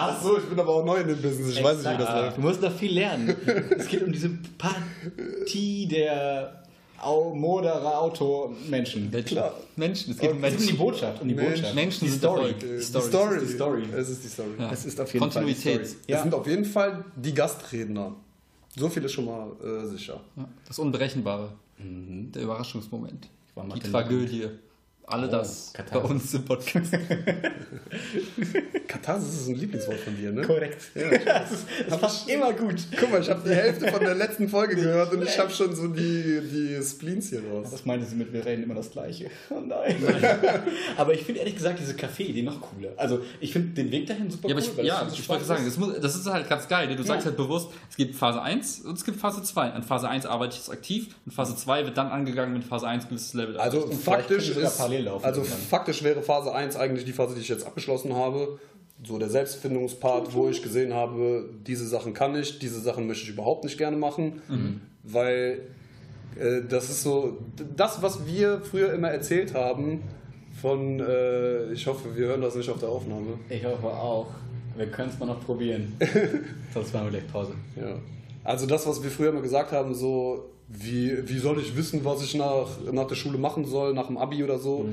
Ach so, ich bin aber auch neu in dem Business. Ich weiß nicht, wie das Exakt. läuft. Du musst noch viel lernen. es geht um diese Partie der Au Moderer Automenschen. Klar. Menschen, es geht um Es geht um die Menschen. Botschaft, um die Mensch. Botschaft. Menschen die Story. Die Story. Die Story. Es ist die Story. Ja. Es ist auf jeden Fall die Kontinuität. Story. Es sind auf jeden Fall die Gastredner. So viel ist schon mal äh, sicher. Ja, das Unberechenbare. Der Überraschungsmoment. war Die Tragödie. Alle Oh, das Katharsis. bei uns im Podcast. Katharsis ist ein Lieblingswort von dir, ne? Korrekt. das ist, das passt immer gut. Guck mal, ich habe die Hälfte von der letzten Folge gehört und ich habe schon so die, die Spleens hier raus. Was meinte sie mit, wir reden immer das Gleiche? Oh nein. Aber ich finde ehrlich gesagt diese Kaffee-Idee noch cooler. Also ich finde den Weg dahin super Ja, cool. ich, ja, so ich wollte sagen, das, muss, das ist halt ganz geil. Du sagst Ja. halt bewusst, es gibt Phase 1 und es gibt Phase 2. An Phase 1 arbeite ich jetzt aktiv und Phase 2 wird dann angegangen, wenn Phase 1 ein gewisses Level Also faktisch, ist, parallel laufen also irgendwann. faktisch wäre Phase 1 eigentlich die Phase, die ich jetzt abgeschlossen habe. So der Selbstfindungspart, wo ich gesehen habe, diese Sachen kann ich, diese Sachen möchte ich überhaupt nicht gerne machen, weil äh, das ist so, das, was wir früher immer erzählt haben, von, äh, ich hoffe, wir hören das nicht auf der Aufnahme. Ich hoffe auch. Wir können es mal noch probieren. Sonst machen wir gleich Pause. Ja. Also das, was wir früher immer gesagt haben, so wie, wie soll ich wissen, was ich nach, nach der Schule machen soll, nach dem Abi oder so.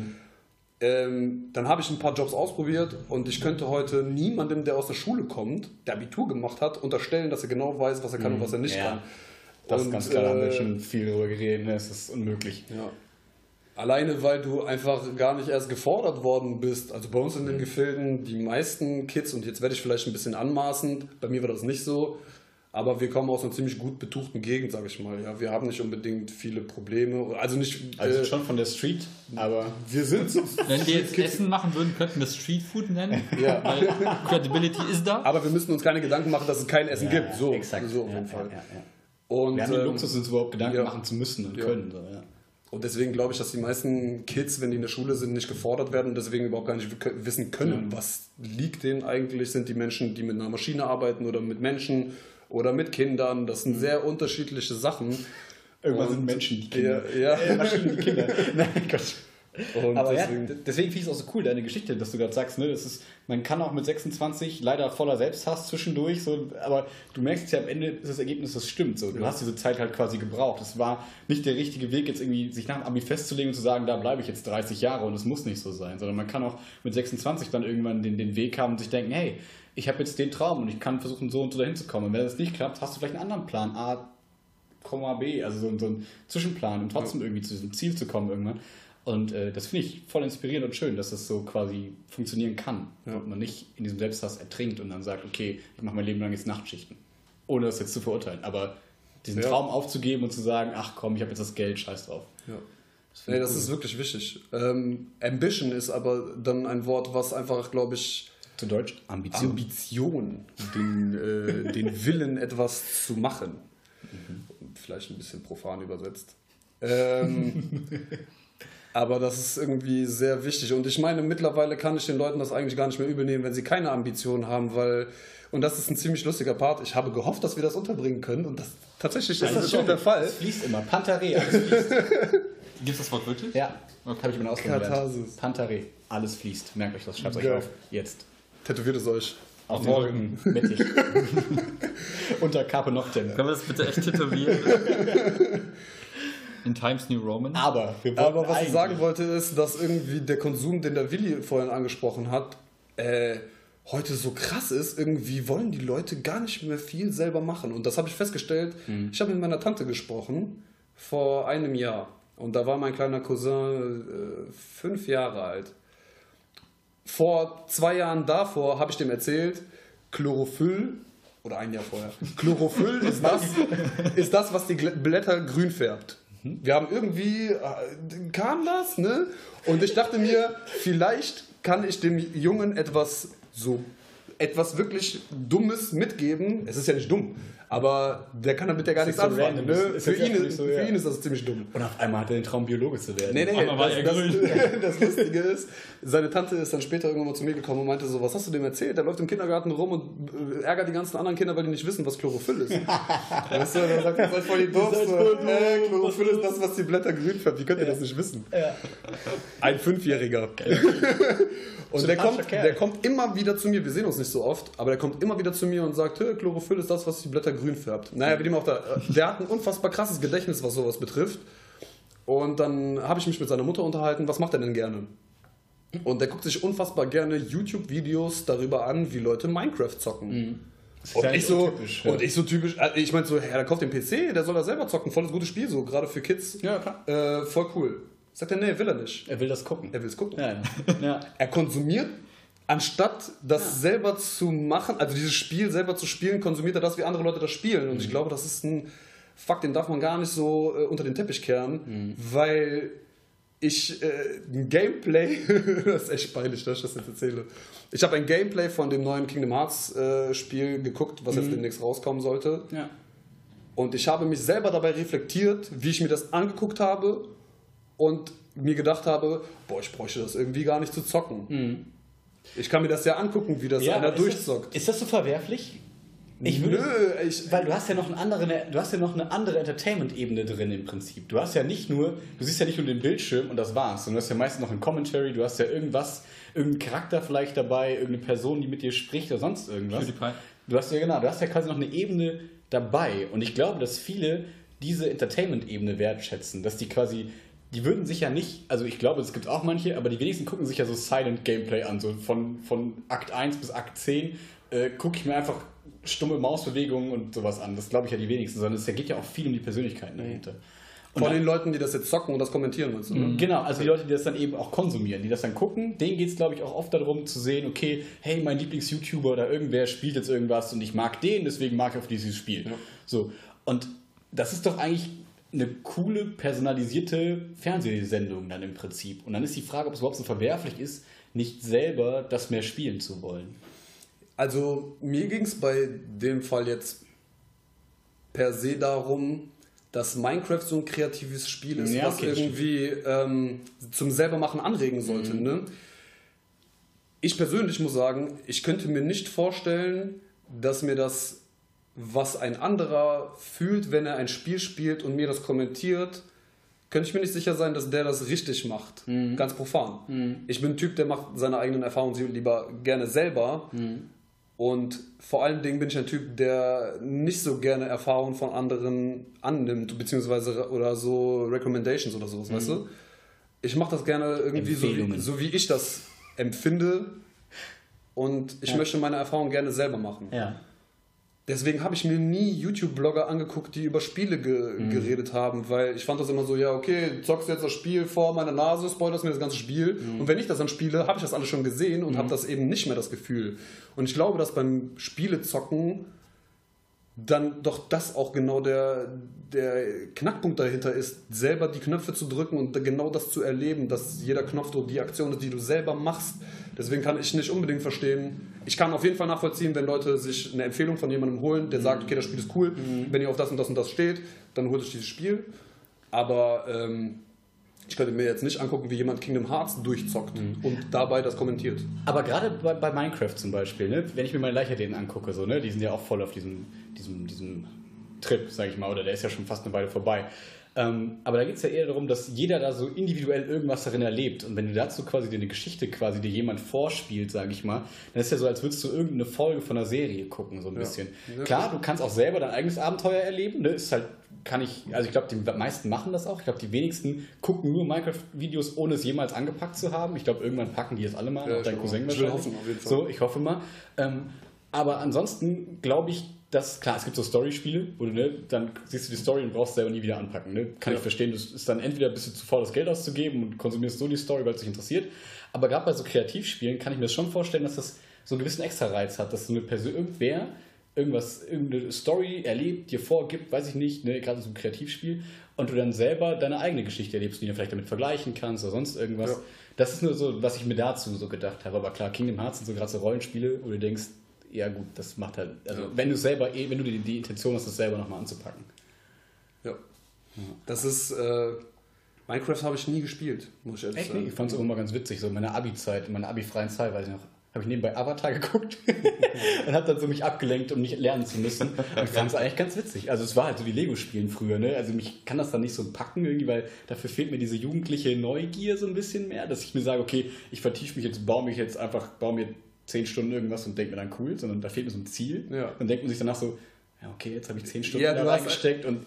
Ähm, dann habe ich ein paar Jobs ausprobiert und ich könnte heute niemandem, der aus der Schule kommt, der Abitur gemacht hat, unterstellen, dass er genau weiß, was er kann und was er nicht Ja. kann. Das ist Und, ganz klar, da haben wir äh, schon viel drüber geredet. Ne? Es ist unmöglich. Ja. Alleine, weil du einfach gar nicht erst gefordert worden bist. Also bei uns in den Gefilden, die meisten Kids, und jetzt werde ich vielleicht ein bisschen anmaßend, bei mir war das nicht so, aber wir kommen aus einer ziemlich gut betuchten Gegend, sage ich mal. Ja, wir haben nicht unbedingt viele Probleme. Also nicht. Also äh, schon von der Street, aber wir sind so. Wenn wir jetzt Essen machen würden, könnten wir es Streetfood nennen. Ja. Weil Credibility ist da. Aber wir müssen uns keine Gedanken machen, dass es kein Essen Ja, gibt. So, exakt. so auf Ja, jeden Fall. ja, ja, ja. Und, wir haben den ähm, Luxus, uns überhaupt Gedanken ja. machen zu müssen und Ja. können. So, ja. Und deswegen glaube ich, dass die meisten Kids, wenn die in der Schule sind, nicht gefordert werden und deswegen überhaupt gar nicht wissen können, was liegt denen eigentlich. Sind die Menschen, die mit einer Maschine arbeiten oder mit Menschen oder mit Kindern? Das sind sehr unterschiedliche Sachen. Irgendwann Und- sind Menschen die Kinder. Ja, ja. Äh, Maschinen die Kinder. Nein, Gott. Und Aber deswegen, ja, deswegen finde ich es auch so cool, deine Geschichte, dass du gerade sagst, ne, das ist, man kann auch mit 26 leider voller Selbsthass zwischendurch, so, aber du merkst ja am Ende ist das Ergebnis, das stimmt. So. Du hast diese Zeit halt quasi gebraucht. Es war nicht der richtige Weg, jetzt irgendwie sich nach dem Abi festzulegen und zu sagen, da bleibe ich jetzt 30 Jahre und es muss nicht so sein, sondern man kann auch mit 26 dann irgendwann den, den Weg haben und sich denken, hey, ich habe jetzt den Traum und ich kann versuchen, so und so dahin zu kommen. Und wenn das nicht klappt, hast du vielleicht einen anderen Plan. A, Komma B, also so, so ein Zwischenplan, um trotzdem irgendwie zu diesem Ziel zu kommen irgendwann. Und äh, das finde ich voll inspirierend und schön, dass das so quasi funktionieren kann. Und man nicht in diesem Selbsthass ertrinkt und dann sagt, okay, ich mache mein Leben lang jetzt Nachtschichten. Ohne das jetzt zu verurteilen. Aber diesen Ja. Traum aufzugeben und zu sagen, ach komm, ich habe jetzt das Geld, scheiß drauf. ja. Nee, das ist wirklich wichtig. Ähm, Ambition ist aber dann ein Wort, was einfach, glaube ich, Zu Deutsch Ambition. Ambition, den, äh, den Willen, etwas zu machen. Vielleicht ein bisschen profan übersetzt. Ähm, aber das ist irgendwie sehr wichtig. Und ich meine, mittlerweile kann ich den Leuten das eigentlich gar nicht mehr übel nehmen, wenn sie keine Ambitionen haben, weil, und das ist ein ziemlich lustiger Part, ich habe gehofft, dass wir das unterbringen können und das tatsächlich ist das schon der Fall. Es fließt immer. Pantaré, alles fließt. Gibt es das Wort wirklich? ja, habe ich mir ausgelernt. Pantaré, alles fließt. Merkt euch das, schreibt euch Geil. auf. Jetzt. Tätowiert es euch. Auf den Rücken, mittig. Unter Carpe Noctem. Können wir das bitte echt tätowieren? In Times New Roman? Aber Aber was ich sagen wollte, ist, dass irgendwie der Konsum, den der Willi vorhin angesprochen hat, äh, heute so krass ist. Irgendwie wollen die Leute gar nicht mehr viel selber machen. Und das habe ich festgestellt. Ich habe mit meiner Tante gesprochen vor einem Jahr. Und da war mein kleiner Cousin äh, fünf Jahre alt. Vor zwei Jahren davor habe ich dem erzählt, Chlorophyll, oder ein Jahr vorher, Chlorophyll ist das, ist das was die Blätter grün färbt. Wir haben irgendwie, äh, kam das, ne? Und ich dachte mir, vielleicht kann ich dem Jungen etwas so, etwas wirklich Dummes mitgeben. Es ist ja nicht dumm, aber der kann damit ja gar nichts so anfangen. Ne? Für, ihn, so, für ja. ihn ist das ziemlich dumm. Und auf einmal hat er den Traum, Biologe zu werden. Nee, nee, das, das, das Lustige ist, seine Tante ist dann später irgendwann mal zu mir gekommen und meinte so, was hast du dem erzählt? Der läuft im Kindergarten rum und äh, ärgert die ganzen anderen Kinder, weil die nicht wissen, was Chlorophyll ist. weißt du, dann sagt er, seid voll die doof. So, äh, Chlorophyll ist das, was die Blätter grün färbt. Wie könnt ihr das nicht wissen? Ja. Ein Fünfjähriger. Und der kommt, der kommt immer wieder zu mir, wir sehen uns nicht so oft, aber der kommt immer wieder zu mir und sagt, "Hä, Chlorophyll ist das, was die Blätter grün färbt. Naja, wie dem auch da. Der hat ein unfassbar krasses Gedächtnis, was sowas betrifft. Und dann habe ich mich mit seiner Mutter unterhalten, was macht er denn gerne? Und der guckt sich unfassbar gerne YouTube-Videos darüber an, wie Leute Minecraft zocken. Und ja ich, so, ja. und ich so typisch, äh, ich meine so, ja, der kauft den PC, der soll da selber zocken, volles gutes Spiel, so gerade für Kids. Ja, klar. Äh, voll cool. Sagt er, nee, will er nicht. Er will das gucken. Er will es gucken. Ja. ja. Er konsumiert, anstatt das selber zu machen, also dieses Spiel selber zu spielen, konsumiert er das, wie andere Leute das spielen. Und ich glaube, das ist ein Fakt, den darf man gar nicht so äh, unter den Teppich kehren, weil ich äh, ein Gameplay, das ist echt peinlich, dass ich das jetzt erzähle. Ich habe ein Gameplay von dem neuen Kingdom Hearts äh, Spiel geguckt, was jetzt demnächst rauskommen sollte. ja. Und ich habe mich selber dabei reflektiert, wie ich mir das angeguckt habe und mir gedacht habe, boah, ich bräuchte das irgendwie gar nicht zu zocken. Ich kann mir das ja angucken, wie das ja einer ist durchzockt. Das, ist das so verwerflich? Ich würde, Nö, ich, Weil du hast ja noch, einen anderen, du hast ja noch eine andere Entertainment-Ebene drin im Prinzip. Du hast ja nicht nur, du siehst ja nicht nur den Bildschirm und das war's, sondern du hast ja meistens noch ein Commentary, du hast ja irgendwas, irgendeinen Charakter vielleicht dabei, irgendeine Person, die mit dir spricht oder sonst irgendwas. Du hast ja genau, du hast ja quasi noch eine Ebene dabei und ich glaube, dass viele diese Entertainment-Ebene wertschätzen, dass die quasi die würden sich ja nicht, also ich glaube, es gibt auch manche, aber die wenigsten gucken sich ja so Silent Gameplay an, so von, von Akt 1 bis Akt 10 äh, gucke ich mir einfach stumme Mausbewegungen und sowas an. Das glaube ich ja die wenigsten, sondern es geht ja auch viel um die Persönlichkeiten dahinter. Und von dann- den Leuten, die das jetzt zocken und das kommentieren, meinst du? ne? Genau, also die Leute, die das dann eben auch konsumieren, die das dann gucken, denen geht es, glaube ich, auch oft darum zu sehen, okay, hey, mein Lieblings-YouTuber oder irgendwer spielt jetzt irgendwas und ich mag den, deswegen mag ich auch dieses Spiel. So, und das ist doch eigentlich eine coole, personalisierte Fernsehsendung dann im Prinzip. Und dann ist die Frage, ob es überhaupt so verwerflich ist, nicht selber das mehr spielen zu wollen. Also mir ging es bei dem Fall jetzt per se darum, dass Minecraft so ein kreatives Spiel ist, Ja, was okay, irgendwie ähm, zum selbermachen anregen sollte. Ne? Ich persönlich muss sagen, ich könnte mir nicht vorstellen, dass mir das, was ein anderer fühlt, wenn er ein Spiel spielt und mir das kommentiert, könnte ich mir nicht sicher sein, dass der das richtig macht. Mhm. Ganz profan. Ich bin ein Typ, der macht seine eigenen Erfahrungen lieber gerne selber. Mhm. Und vor allen Dingen bin ich ein Typ, der nicht so gerne Erfahrungen von anderen annimmt, beziehungsweise oder so Recommendations oder sowas, weißt du? Ich mache das gerne irgendwie so wie, so, wie ich das empfinde. Und ich Ja. möchte meine Erfahrungen gerne selber machen. Ja. Deswegen habe ich mir nie YouTube-Blogger angeguckt, die über Spiele ge Mhm. geredet haben, weil ich fand das immer so, ja, okay, zockst jetzt das Spiel vor meiner Nase, spoilerst mir das ganze Spiel. Mhm. Und wenn ich das dann spiele, habe ich das alles schon gesehen und habe das eben nicht mehr das Gefühl. Und ich glaube, dass beim Spielezocken dann doch das auch genau der, der Knackpunkt dahinter ist, selber die Knöpfe zu drücken und genau das zu erleben, dass jeder Knopf so die Aktion ist, die du selber machst. Deswegen kann ich nicht unbedingt verstehen. Ich kann auf jeden Fall nachvollziehen, wenn Leute sich eine Empfehlung von jemandem holen, der sagt, okay, das Spiel ist cool, wenn ihr auf das und das und das steht, dann holt euch dieses Spiel. Aber ähm, ich könnte mir jetzt nicht angucken, wie jemand Kingdom Hearts durchzockt und dabei das kommentiert. Aber gerade bei, bei Minecraft zum Beispiel, ne, wenn ich mir meine Leichtathleten angucke, so, ne, die sind ja auch voll auf diesem, diesem, diesem Trip, sag ich mal, oder der ist ja schon fast eine Weile vorbei. Ähm, aber da geht es ja eher darum, dass jeder da so individuell irgendwas darin erlebt. Und wenn du dazu quasi dir eine Geschichte quasi dir jemand vorspielt, sage ich mal, dann ist ja so, als würdest du irgendeine Folge von einer Serie gucken, so ein bisschen. Ja. Klar, du kannst auch selber dein eigenes Abenteuer erleben. Ne? Ist halt, kann ich, also ich glaube, die meisten machen das auch. Ich glaube, die wenigsten gucken nur Minecraft-Videos, ohne es jemals angepackt zu haben. Ich glaube, irgendwann packen die es alle mal. Ja, auch dein ich Cousin. Ich will wahrscheinlich. jeden Fall. So, ich hoffe mal. Ähm, aber ansonsten glaube ich, dass, klar, es gibt so Story-Spiele, wo du, ne, dann siehst du die Story und brauchst selber nie wieder anpacken. Ne? Kann Ja. ich verstehen, du ist dann entweder bist du zu faul, das Geld auszugeben und konsumierst so die Story, weil es dich interessiert. Aber gerade bei so Kreativspielen kann ich mir das schon vorstellen, dass das so einen gewissen Extra-Reiz hat, dass so eine Person, irgendwer irgendwas, irgendeine Story erlebt, dir vorgibt, weiß ich nicht, ne, gerade so ein Kreativspiel, und du dann selber deine eigene Geschichte erlebst, die du vielleicht damit vergleichen kannst oder sonst irgendwas. Ja. Das ist nur so, was ich mir dazu so gedacht habe. Aber klar, Kingdom Hearts sind so gerade so Rollenspiele, wo du denkst, ja gut, das macht halt, also Ja. wenn du selber, eh- wenn du die, die Intention hast, das selber nochmal anzupacken. Ja. Das ist. Äh, Minecraft habe ich nie gespielt, muss ich ehrlich Echt? sagen. Ich fand es immer ganz witzig, so in meiner Abi-Zeit, in meiner Abi-freien Zeit, weiß ich noch, habe ich nebenbei Avatar geguckt und habe dann so mich abgelenkt, um nicht lernen zu müssen. Und fand es eigentlich ganz witzig. Also es war halt so wie Lego-Spielen früher, ne? Also mich kann das dann nicht so packen irgendwie, weil dafür fehlt mir diese jugendliche Neugier so ein bisschen mehr, dass ich mir sage, okay, ich vertiefe mich jetzt, baue mich jetzt einfach, baue mir zehn Stunden irgendwas und denke mir dann cool, sondern da fehlt mir so ein Ziel. Ja. Dann denkt man sich danach so, ja okay, jetzt habe ich zehn Stunden Ja, da reingesteckt und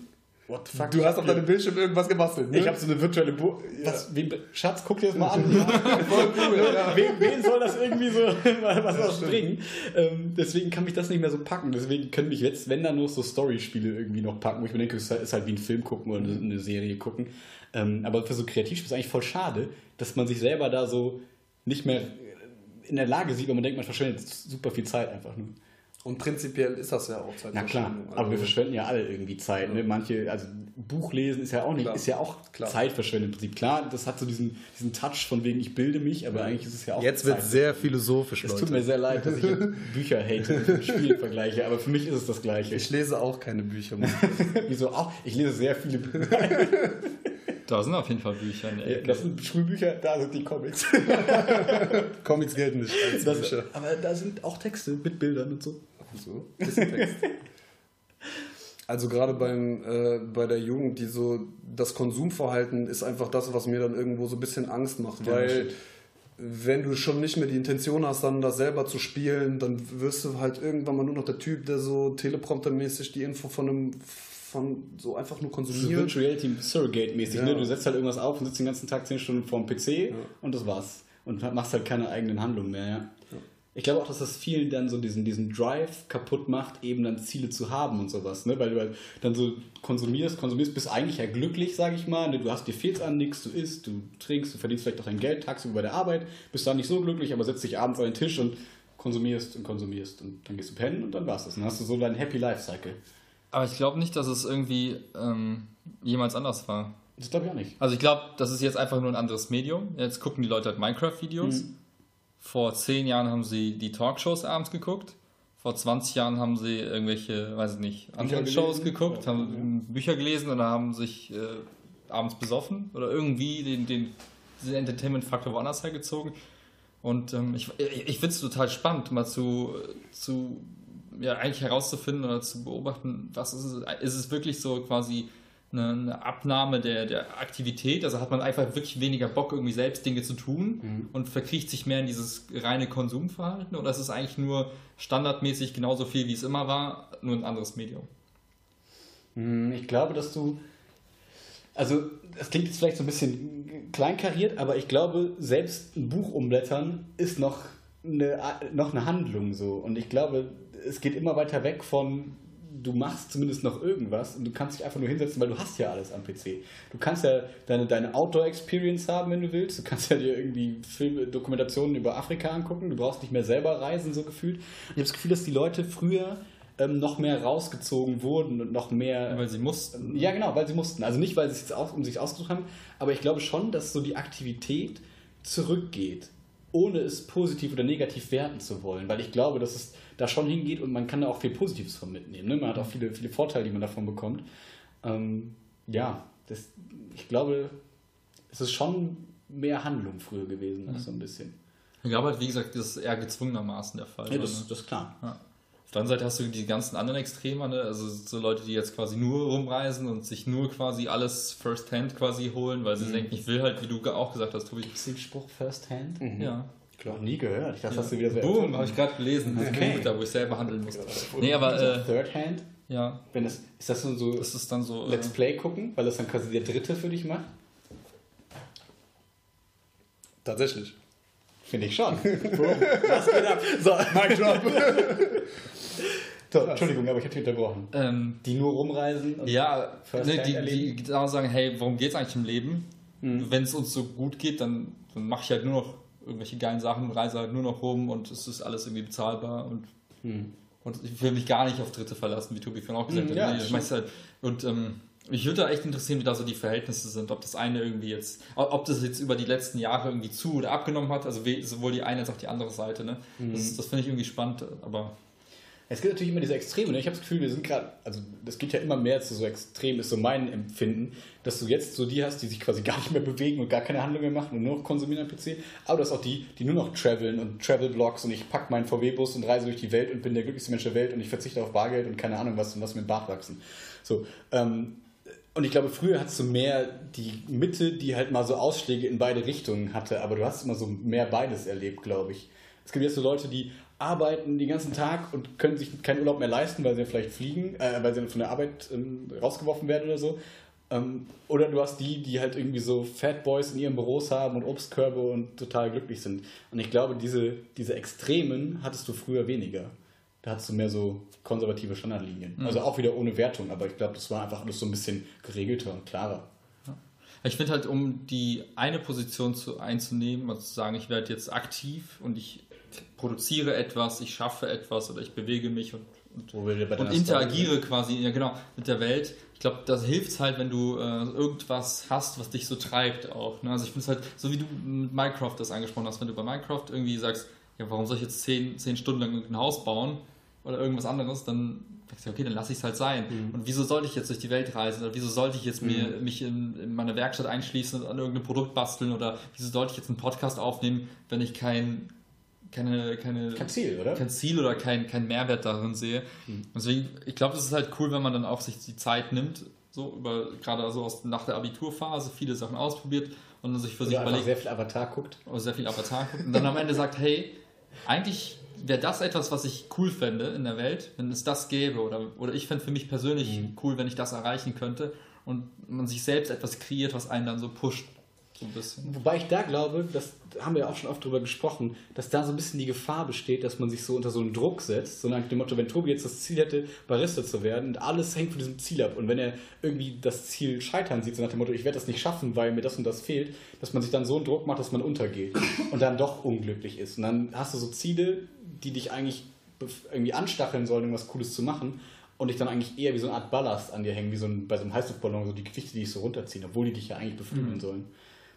what the fuck. Du hast auf Ja. deinem Bildschirm irgendwas gebastelt, ne? Ich habe so eine virtuelle Bu was, wen, Schatz, guck dir das mal an. voll cool, ja. wen, wen soll das irgendwie so was Ja, bringen? Ähm, deswegen kann mich das nicht mehr so packen. Deswegen können mich jetzt, wenn dann nur so Story-Spiele irgendwie noch packen, wo ich mir denke, es ist halt- wie ein Film gucken oder eine, eine Serie gucken. Ähm, aber für so Kreativspiele ist es eigentlich voll schade, dass man sich selber da so nicht mehr in der Lage sieht, weil man denkt, man verschwendet super viel Zeit einfach nur. Und prinzipiell ist das ja auch Zeit. Na klar, aber wir verschwenden ja alle irgendwie Zeit. Ne? Manche, also Buch lesen ist ja auch nicht, Klar. ist ja auch Klar. Zeitverschwendung im Prinzip. Klar, das hat so diesen, diesen Touch von wegen, ich bilde mich, aber eigentlich ist es ja auch Jetzt wird sehr philosophisch, Es Leute. tut mir sehr leid, dass ich Bücher hate und mit Spielen vergleiche, aber für mich ist es das Gleiche. ich lese auch keine Bücher. Wieso auch? Ich lese sehr viele Bücher. Da sind auf jeden Fall Bücher in der Ecke. Das sind Schulbücher, da sind die Comics. Comics gelten nicht als Das, Bücher. aber da sind auch Texte mit Bildern und so. So, bisschen Text. Also gerade beim äh, bei der Jugend, die so das Konsumverhalten ist einfach das, was mir dann irgendwo so ein bisschen Angst macht, Ja, weil shit. wenn du schon nicht mehr die Intention hast, dann das selber zu spielen, dann wirst du halt irgendwann mal nur noch der Typ, der so telepromptermäßig die Info von einem von so einfach nur So konsumiert. Virtual Reality Surrogate-mäßig. Ja. Ne? Du setzt halt irgendwas auf und sitzt den ganzen Tag 10 Stunden vorm PC und das war's. Und machst halt keine eigenen Handlungen mehr. Ja. Ich glaube auch, dass das vielen dann so diesen, diesen Drive kaputt macht, eben dann Ziele zu haben und sowas. Ne? Weil du halt dann so konsumierst, konsumierst, bist eigentlich ja glücklich, sage ich mal. Ne? Du hast dir fehlt an nichts, du isst, du trinkst, du verdienst vielleicht auch dein Geld tagsüber bei der Arbeit, bist dann nicht so glücklich, aber setzt dich abends an den Tisch und konsumierst und konsumierst und dann gehst du pennen und dann war's das. Dann hast du so deinen Happy Life Cycle. Aber ich glaube nicht, dass es irgendwie ähm, jemals anders war. Das glaube ich auch nicht. Also ich glaube, das ist jetzt einfach nur ein anderes Medium. Jetzt gucken die Leute halt Minecraft-Videos. Mhm. Vor zehn Jahren haben sie die Talkshows abends geguckt. Vor 20 Jahren haben sie irgendwelche, weiß ich nicht, andere. Shows geguckt, Ja, haben Bücher gelesen oder haben sich äh, abends besoffen oder irgendwie den, den, diesen Entertainment-Faktor woanders hergezogen. Und ähm, ich, ich, ich finde es total spannend, mal zu, zu ja, eigentlich herauszufinden oder zu beobachten, was ist es, ist es wirklich so quasi eine, eine Abnahme der, der Aktivität. Also hat man einfach wirklich weniger Bock, irgendwie selbst Dinge zu tun Mhm. und verkriecht sich mehr in dieses reine Konsumverhalten? Oder ist es eigentlich nur standardmäßig genauso viel, wie es immer war, nur ein anderes Medium? Hm, Ich glaube, dass du. Also, das klingt jetzt vielleicht so ein bisschen kleinkariert, aber ich glaube, selbst ein Buch umblättern ist noch eine, noch eine Handlung so. Und ich glaube, es geht immer weiter weg von, du machst zumindest noch irgendwas und du kannst dich einfach nur hinsetzen, weil du hast ja alles am PC. Du kannst ja deine, deine Outdoor-Experience haben, wenn du willst. Du kannst ja dir irgendwie Filme, Dokumentationen über Afrika angucken. Du brauchst nicht mehr selber reisen, so gefühlt. Und ich habe das Gefühl, dass die Leute früher ähm, noch mehr rausgezogen wurden und noch mehr. Weil sie mussten. Ja, genau, weil sie mussten. Also nicht, weil sie es aus, um sich ausgesucht haben, aber ich glaube schon, dass so die Aktivität zurückgeht, ohne es positiv oder negativ werten zu wollen. Weil ich glaube, dass es da schon hingeht und man kann da auch viel Positives von mitnehmen. Ne? Man hat auch viele, viele Vorteile, die man davon bekommt. Ähm, ja, das, ich glaube, es ist schon mehr Handlung früher gewesen, als so ein bisschen. Ich glaube halt, wie gesagt, das ist eher gezwungenermaßen der Fall. Ja, ne? das, das ist klar. Ja. Auf der anderen Seite hast du die ganzen anderen Extreme, ne? also so Leute, die jetzt quasi nur rumreisen und sich nur quasi alles first-hand quasi holen, weil sie denken, ich will halt, wie du auch gesagt hast, Tobi. Ist den Spruch First Hand? Ja. Klar. Noch nie gehört. Ich dachte, das hast du wieder so Boom, habe ich gerade gelesen. Das Okay. Buch, da wo ich selber handeln musste. Nee, aber äh, Third Hand? ja, Wenn das, ist das so, so das ist dann so. Äh, Let's Play gucken, weil das dann quasi der dritte für dich macht? Tatsächlich. Finde ich schon. Was geht ab? So, Mic drop. so Entschuldigung, aber ich habe dich unterbrochen. ähm, Die nur rumreisen und ja, ne, die, die genau sagen, hey, worum geht es eigentlich im Leben? Mhm. Wenn es uns so gut geht, dann, dann mache ich halt nur noch irgendwelche geilen Sachen, reise halt nur noch rum und es ist alles irgendwie bezahlbar und Hm. Und ich will mich gar nicht auf Dritte verlassen, wie Tobi vorhin auch gesagt Mm, hat. ja, Nee, halt, und ähm, mich würde da echt interessieren, wie da so die Verhältnisse sind. Ob das eine irgendwie jetzt, ob das jetzt über die letzten Jahre irgendwie zu oder abgenommen hat, also sowohl die eine als auch die andere Seite. Ne? Mhm. Das, das finde ich irgendwie spannend, aber Es gibt natürlich immer diese Extreme. Ne? Ich habe das Gefühl, wir sind gerade, also das geht ja immer mehr zu so extrem, ist so mein Empfinden, dass du jetzt so die hast, die sich quasi gar nicht mehr bewegen und gar keine Handlung mehr machen und nur noch konsumieren am PC. Aber du hast auch die, die nur noch traveln und Travel-Blogs und ich pack meinen VW-Bus und reise durch die Welt und bin der glücklichste Mensch der Welt und ich verzichte auf Bargeld und keine Ahnung was und lass mir den Bart wachsen. So, ähm, und ich glaube, früher hattest du mehr die Mitte, die halt mal so Ausschläge in beide Richtungen hatte, aber du hast immer so mehr beides erlebt, glaube ich. Es gibt jetzt so Leute, die arbeiten den ganzen Tag und können sich keinen Urlaub mehr leisten, weil sie vielleicht fliegen, äh, weil sie von der Arbeit ähm, rausgeworfen werden oder so. Ähm, oder du hast die, die halt irgendwie so Fat Boys in ihren Büros haben und Obstkörbe und total glücklich sind. Und ich glaube, diese, diese Extremen hattest du früher weniger. Da hattest du mehr so konservative Standardlinien. Also auch wieder ohne Wertung, aber ich glaube, das war einfach alles so ein bisschen geregelter und klarer. ich finde halt, um die eine Position zu, einzunehmen, also zu sagen, ich werde jetzt aktiv und ich produziere etwas, ich schaffe etwas oder ich bewege mich und, und und interagiere quasi, ja genau, mit der Welt. Ich glaube, das hilft halt, wenn du äh, irgendwas hast, was dich so treibt auch. Ne? Also ich finde es halt, so wie du mit Minecraft das angesprochen hast, wenn du bei Minecraft irgendwie sagst, ja, warum soll ich jetzt zehn, zehn Stunden lang ein Haus bauen oder irgendwas anderes, dann denkst du, okay, dann lasse ich es halt sein. Und wieso sollte ich jetzt durch die Welt reisen oder wieso sollte ich jetzt mir, mich in, in meine Werkstatt einschließen und an irgendeinem Produkt basteln oder wieso sollte ich jetzt einen Podcast aufnehmen, wenn ich kein, keine, keine, Kein Ziel, oder? kein Ziel oder kein, kein Mehrwert darin sehe. Deswegen, ich glaube, es ist halt cool, wenn man dann auch sich die Zeit nimmt, so über gerade so aus, nach der Abiturphase viele Sachen ausprobiert und dann sich für sich Oder einfach überlegt, sehr viel Avatar guckt. oder sehr viel Avatar guckt und dann am Ende sagt, hey, eigentlich wäre das etwas, was ich cool fände in der Welt, wenn es das gäbe? Oder, oder ich fände für mich persönlich cool, wenn ich das erreichen könnte und man sich selbst etwas kreiert, was einen dann so pusht, so ein bisschen. Wobei ich da glaube, das haben wir auch schon oft drüber gesprochen, dass da so ein bisschen die Gefahr besteht, dass man sich so unter so einen Druck setzt, so nach dem Motto, wenn Tobi jetzt das Ziel hätte, Barista zu werden und alles hängt von diesem Ziel ab und wenn er irgendwie das Ziel scheitern sieht, so nach dem Motto, ich werde das nicht schaffen, weil mir das und das fehlt, dass man sich dann so einen Druck macht, dass man untergeht und dann doch unglücklich ist. Und dann hast du so Ziele, die dich eigentlich irgendwie anstacheln sollen, irgendwas Cooles zu machen und dich dann eigentlich eher wie so eine Art Ballast an dir hängen, wie so ein, bei so einem Heißluftballon, so die Gewichte, die dich so runterziehen, obwohl die dich ja eigentlich beflügeln sollen.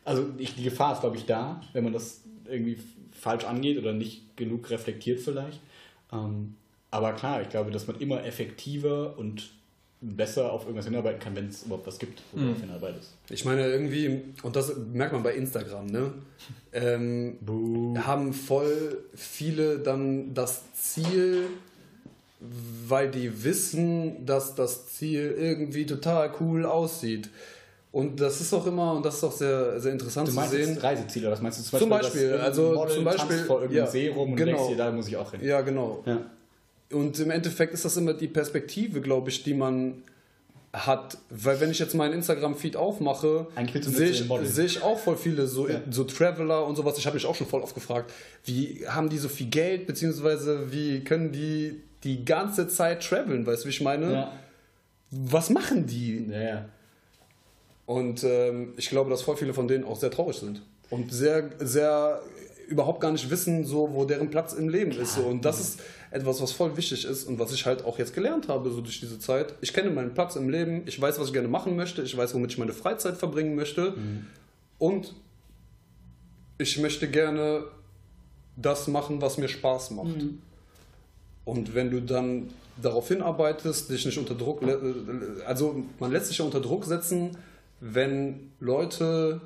Also ich, die Gefahr ist, glaube ich, da, wenn man das irgendwie falsch angeht oder nicht genug reflektiert vielleicht. Ähm, aber klar, ich glaube, dass man immer effektiver und besser auf irgendwas hinarbeiten kann, wenn es überhaupt was gibt, wo du darauf hinarbeitest. Ich meine, irgendwie, und das merkt man bei Instagram, ne? Ähm, haben voll viele dann das Ziel, weil die wissen, dass das Ziel irgendwie total cool aussieht. Und das ist auch immer, und das ist auch sehr, sehr interessant zu sehen. Reiseziele, oder was meinst du Zum Beispiel, dass irgendein also Model zum Beispiel- tanzt vor irgendeinem ja, See rum und genau. denkst dir, da muss ich auch hin. Ja, genau. Ja. Und im Endeffekt ist das immer die Perspektive, glaube ich, die man hat. Weil wenn ich jetzt meinen Instagram-Feed aufmache, sehe ich, sehe ich auch voll viele so, Ja. so Traveler und sowas. Ich habe mich auch schon voll oft gefragt, wie haben die so viel Geld, beziehungsweise wie können die die ganze Zeit traveln, weißt du, wie ich meine? Was machen die? Ja, ja. Und ähm, ich glaube, dass voll viele von denen auch sehr traurig sind. Und sehr, sehr überhaupt gar nicht wissen, so, wo deren Platz im Leben ist. So. Und das ist etwas, was voll wichtig ist und was ich halt auch jetzt gelernt habe, so durch diese Zeit. Ich kenne meinen Platz im Leben, ich weiß, was ich gerne machen möchte, ich weiß, womit ich meine Freizeit verbringen möchte. Und ich möchte gerne das machen, was mir Spaß macht. Und wenn du dann darauf hinarbeitest, dich nicht unter Druck, also man lässt sich ja unter Druck setzen, wenn Leute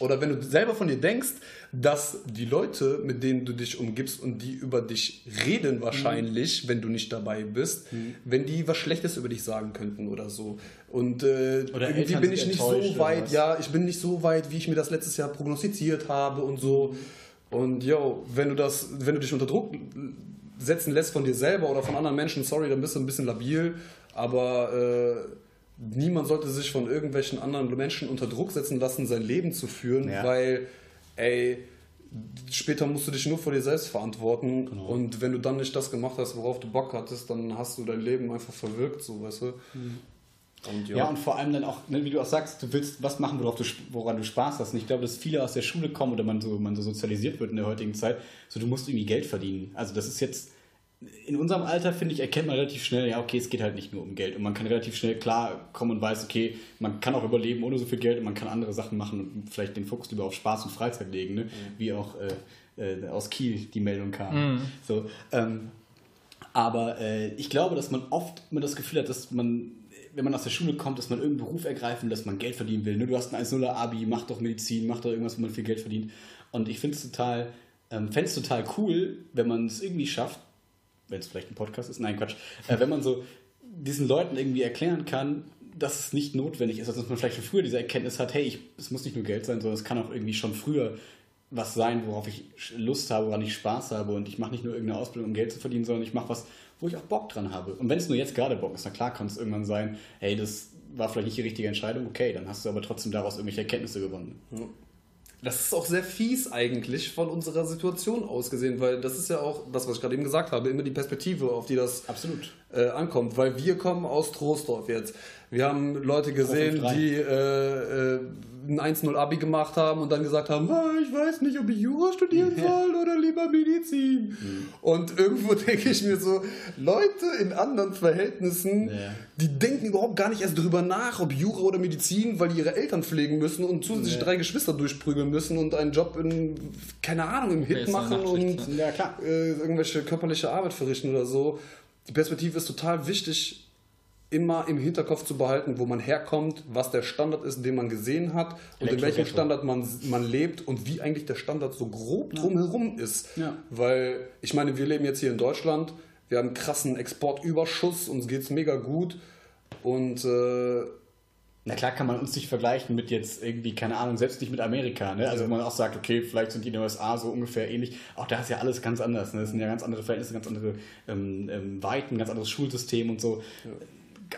oder wenn du selber von dir denkst, dass die Leute, mit denen du dich umgibst und die über dich reden wahrscheinlich, wenn du nicht dabei bist, wenn die was Schlechtes über dich sagen könnten oder so. Und äh, Oder irgendwie Eltern bin ich nicht so weit, ja, ich bin nicht so weit, wie ich mir das letztes Jahr prognostiziert habe und so. Und yo, wenn du das, wenn du dich unter Druck setzen lässt von dir selber oder von anderen Menschen, sorry, dann bist du ein bisschen labil, aber äh, niemand sollte sich von irgendwelchen anderen Menschen unter Druck setzen lassen, sein Leben zu führen, Ja. weil, ey, später musst du dich nur vor dir selbst verantworten Genau. und wenn du dann nicht das gemacht hast, worauf du Bock hattest, dann hast du dein Leben einfach verwirkt, so, weißt du. Und Ja. und vor allem dann auch, ne, wie du auch sagst, du willst was machen, worauf du, woran du Spaß hast. Und ich glaube, dass viele aus der Schule kommen oder man so, man so sozialisiert wird in der heutigen Zeit, so du musst irgendwie Geld verdienen. Also das ist jetzt, in unserem Alter, finde ich, erkennt man relativ schnell, ja, okay, es geht halt nicht nur um Geld. Und man kann relativ schnell klar kommen und weiß, okay, man kann auch überleben ohne so viel Geld und man kann andere Sachen machen und vielleicht den Fokus lieber auf Spaß und Freizeit legen, ne? wie auch äh, äh, aus Kiel die Meldung kam. So, ähm, aber äh, ich glaube, dass man oft immer das Gefühl hat, dass man, wenn man aus der Schule kommt, dass man irgendeinen Beruf ergreifen will, dass man Geld verdienen will. Ne? Du hast ein 1-0er Abi, mach doch Medizin, mach doch irgendwas, wo man viel Geld verdient. Und ich finde es total, ähm, fände es total cool, wenn man es irgendwie schafft, wenn es vielleicht ein Podcast ist, nein, Quatsch, äh, wenn man so diesen Leuten irgendwie erklären kann, dass es nicht notwendig ist, dass man vielleicht schon früher diese Erkenntnis hat, hey, ich, es muss nicht nur Geld sein, sondern es kann auch irgendwie schon früher was sein, worauf ich Lust habe, woran ich Spaß habe und ich mache nicht nur irgendeine Ausbildung, um Geld zu verdienen, sondern ich mache was, wo ich auch Bock dran habe. Und wenn es nur jetzt gerade Bock ist, na klar kann es irgendwann sein, hey, das war vielleicht nicht die richtige Entscheidung, okay, dann hast du aber trotzdem daraus irgendwelche Erkenntnisse gewonnen. Das ist auch sehr fies eigentlich von unserer Situation aus gesehen, weil das ist ja auch das, was ich gerade eben gesagt habe, immer die Perspektive, auf die das Absolut. äh, ankommt. Weil wir kommen aus Troisdorf jetzt. Wir haben Leute gesehen, 5-3. die äh, äh, ein 1-0 Abi gemacht haben und dann gesagt haben, ah, ich weiß nicht, ob ich Jura studieren soll oder lieber Medizin. Und irgendwo denke ich mir so, Leute in anderen Verhältnissen, Ja. die denken überhaupt gar nicht erst drüber nach, ob Jura oder Medizin, weil die ihre Eltern pflegen müssen und zusätzlich Ja. drei Geschwister durchprügeln müssen und einen Job in, keine Ahnung, im Hit machen und äh, irgendwelche körperliche Arbeit verrichten oder so. Die Perspektive ist total wichtig, immer im Hinterkopf zu behalten, wo man herkommt, was der Standard ist, den man gesehen hat und in welchem. Standard man, man lebt und wie eigentlich der Standard so grob drumherum ist. Ja. Weil, ich meine, wir leben jetzt hier in Deutschland, wir haben einen krassen Exportüberschuss, uns geht es mega gut und äh, Na klar kann man uns nicht vergleichen mit jetzt irgendwie, keine Ahnung, selbst nicht mit Amerika. Ne? Also wo man auch sagt, okay, vielleicht sind die in den USA so ungefähr ähnlich. Auch da ist ja alles ganz anders. Ne? Das sind ja ganz andere Verhältnisse, ganz andere ähm, ähm, Weiten, ganz anderes Schulsystem und so.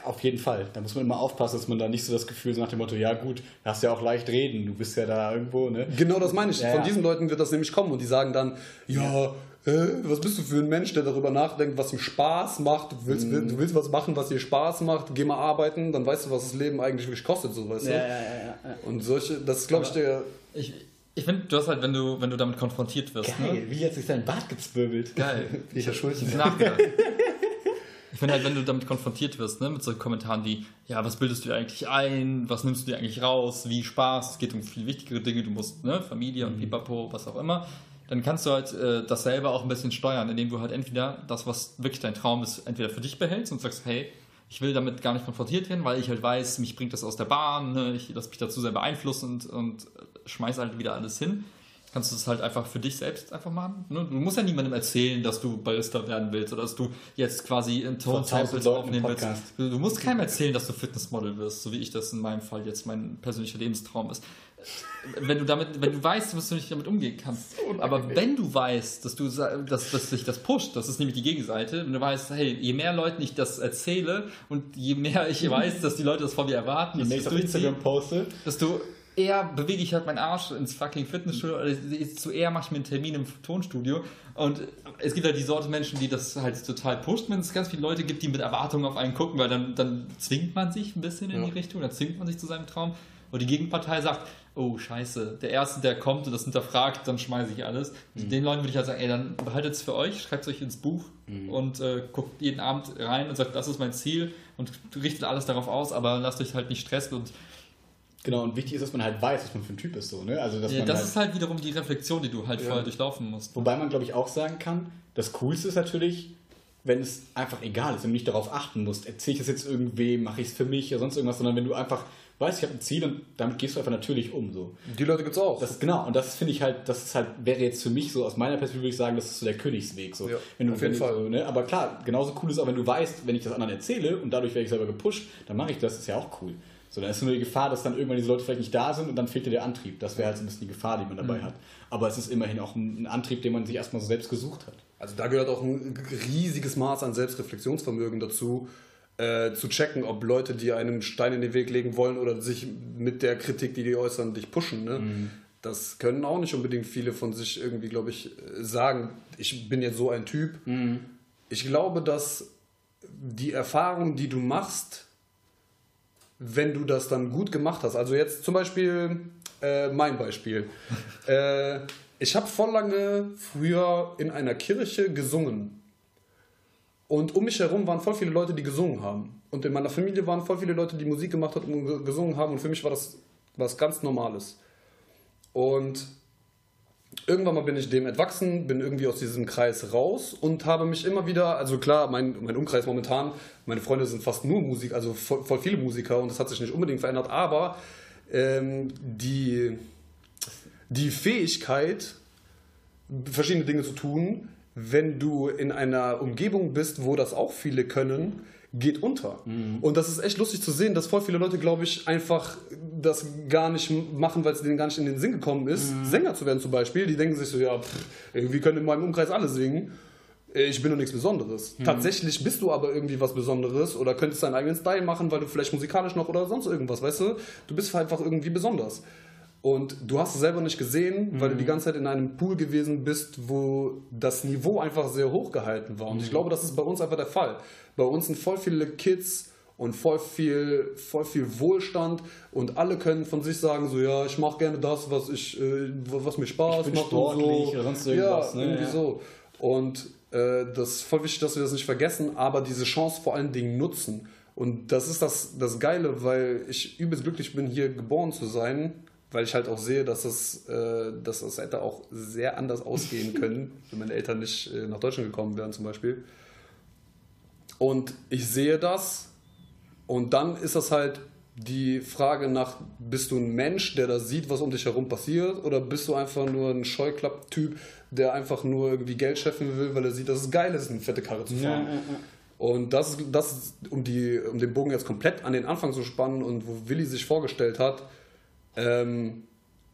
Auf jeden Fall. Da muss man immer aufpassen, dass man da nicht so das Gefühl so nach dem Motto, ja gut, du hast ja auch leicht reden, du bist ja da irgendwo, ne? Genau das meine ich. Ja, Von ja. diesen Leuten wird das nämlich kommen und die sagen dann, ja, äh, was bist du für ein Mensch, der darüber nachdenkt, was ihm Spaß macht. Du willst, Mhm. du willst was machen, was dir Spaß macht. Geh mal arbeiten, dann weißt du, was das Leben eigentlich wirklich kostet, so weißt du. Ja, ja, ja, ja, ja. Und solche, das ist, glaube ich, der. Ich, ich finde, du hast halt, wenn du, wenn du damit konfrontiert wirst, ne? Geil, wie hat sich sein Bart gezwirbelt? Geil. Ich ja schuld. Nachgedacht. Ich finde halt, wenn du damit konfrontiert wirst, ne, mit solchen Kommentaren wie, ja, was bildest du dir eigentlich ein, was nimmst du dir eigentlich raus, wie Spaß, es geht um viel wichtigere Dinge, du musst, ne, Familie und Pipapo, was auch immer, dann kannst du halt äh, das selber auch ein bisschen steuern, indem du halt entweder das, was wirklich dein Traum ist, entweder für dich behältst und sagst, hey, ich will damit gar nicht konfrontiert werden, weil ich halt weiß, mich bringt das aus der Bahn, ne, ich lasse mich dazu sehr beeinflussen und, und schmeiß halt wieder alles hin. Kannst du es halt einfach für dich selbst einfach machen. Ne? Du musst ja niemandem erzählen, dass du Barista werden willst oder dass du jetzt quasi in Tone Samples aufnehmen willst. Du, musst keinem erzählen, dass du Fitnessmodel wirst, so wie ich das in meinem Fall jetzt mein persönlicher Lebenstraum ist. Wenn du damit, wenn du weißt, dass du nicht damit umgehen kannst. Aber wenn du weißt, dass du dass, dass sich das pusht, das ist nämlich die Gegenseite, wenn du weißt, hey, je mehr Leuten ich das erzähle und je mehr ich weiß, dass die Leute das von mir erwarten, je mehr ich auf Instagram poste, dass du eher bewege ich halt meinen Arsch ins fucking Fitnessstudio, oder zu eher mache ich mir einen Termin im Tonstudio. Und es gibt halt die Sorte Menschen, die das halt total pusht, wenn es ganz viele Leute gibt, die mit Erwartungen auf einen gucken, weil dann, dann zwingt man sich ein bisschen in ja. die Richtung, dann zwingt man sich zu seinem Traum. Und die Gegenpartei sagt, oh scheiße, der Erste, der kommt und das hinterfragt, dann schmeiße ich alles. Mhm. Den Leuten würde ich halt sagen, ey, dann behaltet es für euch, schreibt es euch ins Buch mhm. und äh, guckt jeden Abend rein und sagt, das ist mein Ziel und richtet alles darauf aus, aber lasst euch halt nicht stressen und Genau, und wichtig ist, dass man halt weiß, was man für ein Typ ist. So, ne? also, dass ja, man das halt ist halt wiederum die Reflexion, die du halt ja. vorher durchlaufen musst. Wobei man, glaube ich, auch sagen kann, das Coolste ist natürlich, wenn es einfach egal ist, wenn du nicht darauf achten musst, erzähle ich das jetzt irgendwem, mache ich es für mich oder sonst irgendwas, sondern wenn du einfach weißt, ich habe ein Ziel und damit gehst du einfach natürlich um. So. Die Leute gibt es auch. Das, genau, und das finde ich halt, das ist halt, wäre jetzt für mich so, aus meiner Perspektive würde ich sagen, das ist so der Königsweg. So. Ja, wenn du, auf jeden Fall. So, ne? Aber klar, genauso cool ist auch, wenn du weißt, wenn ich das anderen erzähle und dadurch werde ich selber gepusht, dann mache ich das, ist ja auch cool. So, dann ist nur die Gefahr, dass dann irgendwann diese Leute vielleicht nicht da sind und dann fehlt dir der Antrieb. Das wäre halt so ein bisschen die Gefahr, die man dabei mhm. hat. Aber es ist immerhin auch ein, Antrieb, den man sich erstmal so selbst gesucht hat. Also da gehört auch ein riesiges Maß an Selbstreflexionsvermögen dazu, äh, zu checken, ob Leute, die einem Stein in den Weg legen wollen oder sich mit der Kritik, die die äußern, dich pushen. Ne? Mhm. Das können auch nicht unbedingt viele von sich irgendwie, glaube ich, sagen, ich bin jetzt so ein Typ. Mhm. Ich glaube, dass die Erfahrung, die du machst, wenn du das dann gut gemacht hast. Also jetzt zum Beispiel äh, mein Beispiel. äh, ich habe voll lange früher in einer Kirche gesungen. Und um mich herum waren voll viele Leute, die gesungen haben. Und in meiner Familie waren voll viele Leute, die Musik gemacht haben und gesungen haben. Und für mich war das was ganz Normales. Und irgendwann mal bin ich dem entwachsen, bin irgendwie aus diesem Kreis raus und habe mich immer wieder, also klar, mein, mein Umkreis momentan, meine Freunde sind fast nur Musik, also voll, voll viele Musiker und das hat sich nicht unbedingt verändert, aber ähm, die, die Fähigkeit, verschiedene Dinge zu tun, wenn du in einer Umgebung bist, wo das auch viele können, geht unter. Mhm. Und das ist echt lustig zu sehen, dass voll viele Leute, glaube ich, einfach das gar nicht machen, weil es denen gar nicht in den Sinn gekommen ist, mhm. Sänger zu werden zum Beispiel. Die denken sich so, ja, pff, irgendwie können in meinem Umkreis alle singen. Ich bin doch nichts Besonderes. Mhm. Tatsächlich bist du aber irgendwie was Besonderes oder könntest deinen eigenen Style machen, weil du vielleicht musikalisch noch oder sonst irgendwas, weißt du? Du bist einfach irgendwie besonders. Und du hast es selber nicht gesehen, weil du die mhm. ganze Zeit in einem Pool gewesen bist, wo das Niveau einfach sehr hoch gehalten war. Und ich mhm. glaube, das ist bei uns einfach der Fall. Bei uns sind voll viele Kids und voll viel, voll viel Wohlstand und alle können von sich sagen so ja ich mache gerne das was ich äh, was mir Spaß macht sportlich und so oder sonst irgendwas ja, ne? irgendwie ja. so und äh, das ist voll wichtig dass wir das nicht vergessen aber diese Chance vor allen Dingen nutzen und das ist das, das Geile weil ich übelst glücklich bin hier geboren zu sein weil ich halt auch sehe, dass es, äh, dass es hätte auch sehr anders ausgehen können, wenn meine Eltern nicht äh, nach Deutschland gekommen wären zum Beispiel. Und ich sehe das und dann ist das halt die Frage nach, bist du ein Mensch, der da sieht, was um dich herum passiert, oder bist du einfach nur ein Scheuklapp-Typ, der einfach nur irgendwie Geld scheffeln will, weil er sieht, dass es geil ist, eine fette Karre zu fahren. Ja, ja, ja. Und das, das um, die, um den Bogen jetzt komplett an den Anfang zu spannen und wo Willi sich vorgestellt hat, ähm,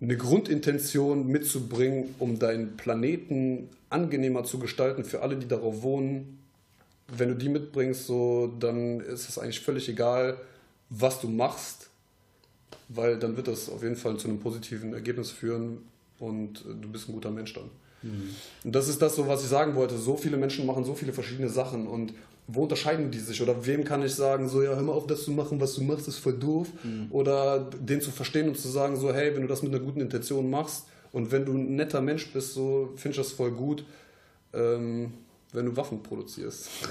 eine Grundintention mitzubringen, um deinen Planeten angenehmer zu gestalten für alle, die darauf wohnen, wenn du die mitbringst, so, dann ist es eigentlich völlig egal, was du machst, weil dann wird das auf jeden Fall zu einem positiven Ergebnis führen und du bist ein guter Mensch dann. Mhm. Und das ist das, so, was ich sagen wollte. So viele Menschen machen so viele verschiedene Sachen und wo unterscheiden die sich? Oder wem kann ich sagen, so, ja, hör mal auf, das zu machen, was du machst, ist voll doof. Mhm. Oder den zu verstehen und zu sagen, so, hey, wenn du das mit einer guten Intention machst und wenn du ein netter Mensch bist, so, finde ich das voll gut. Ähm, wenn du Waffen produzierst.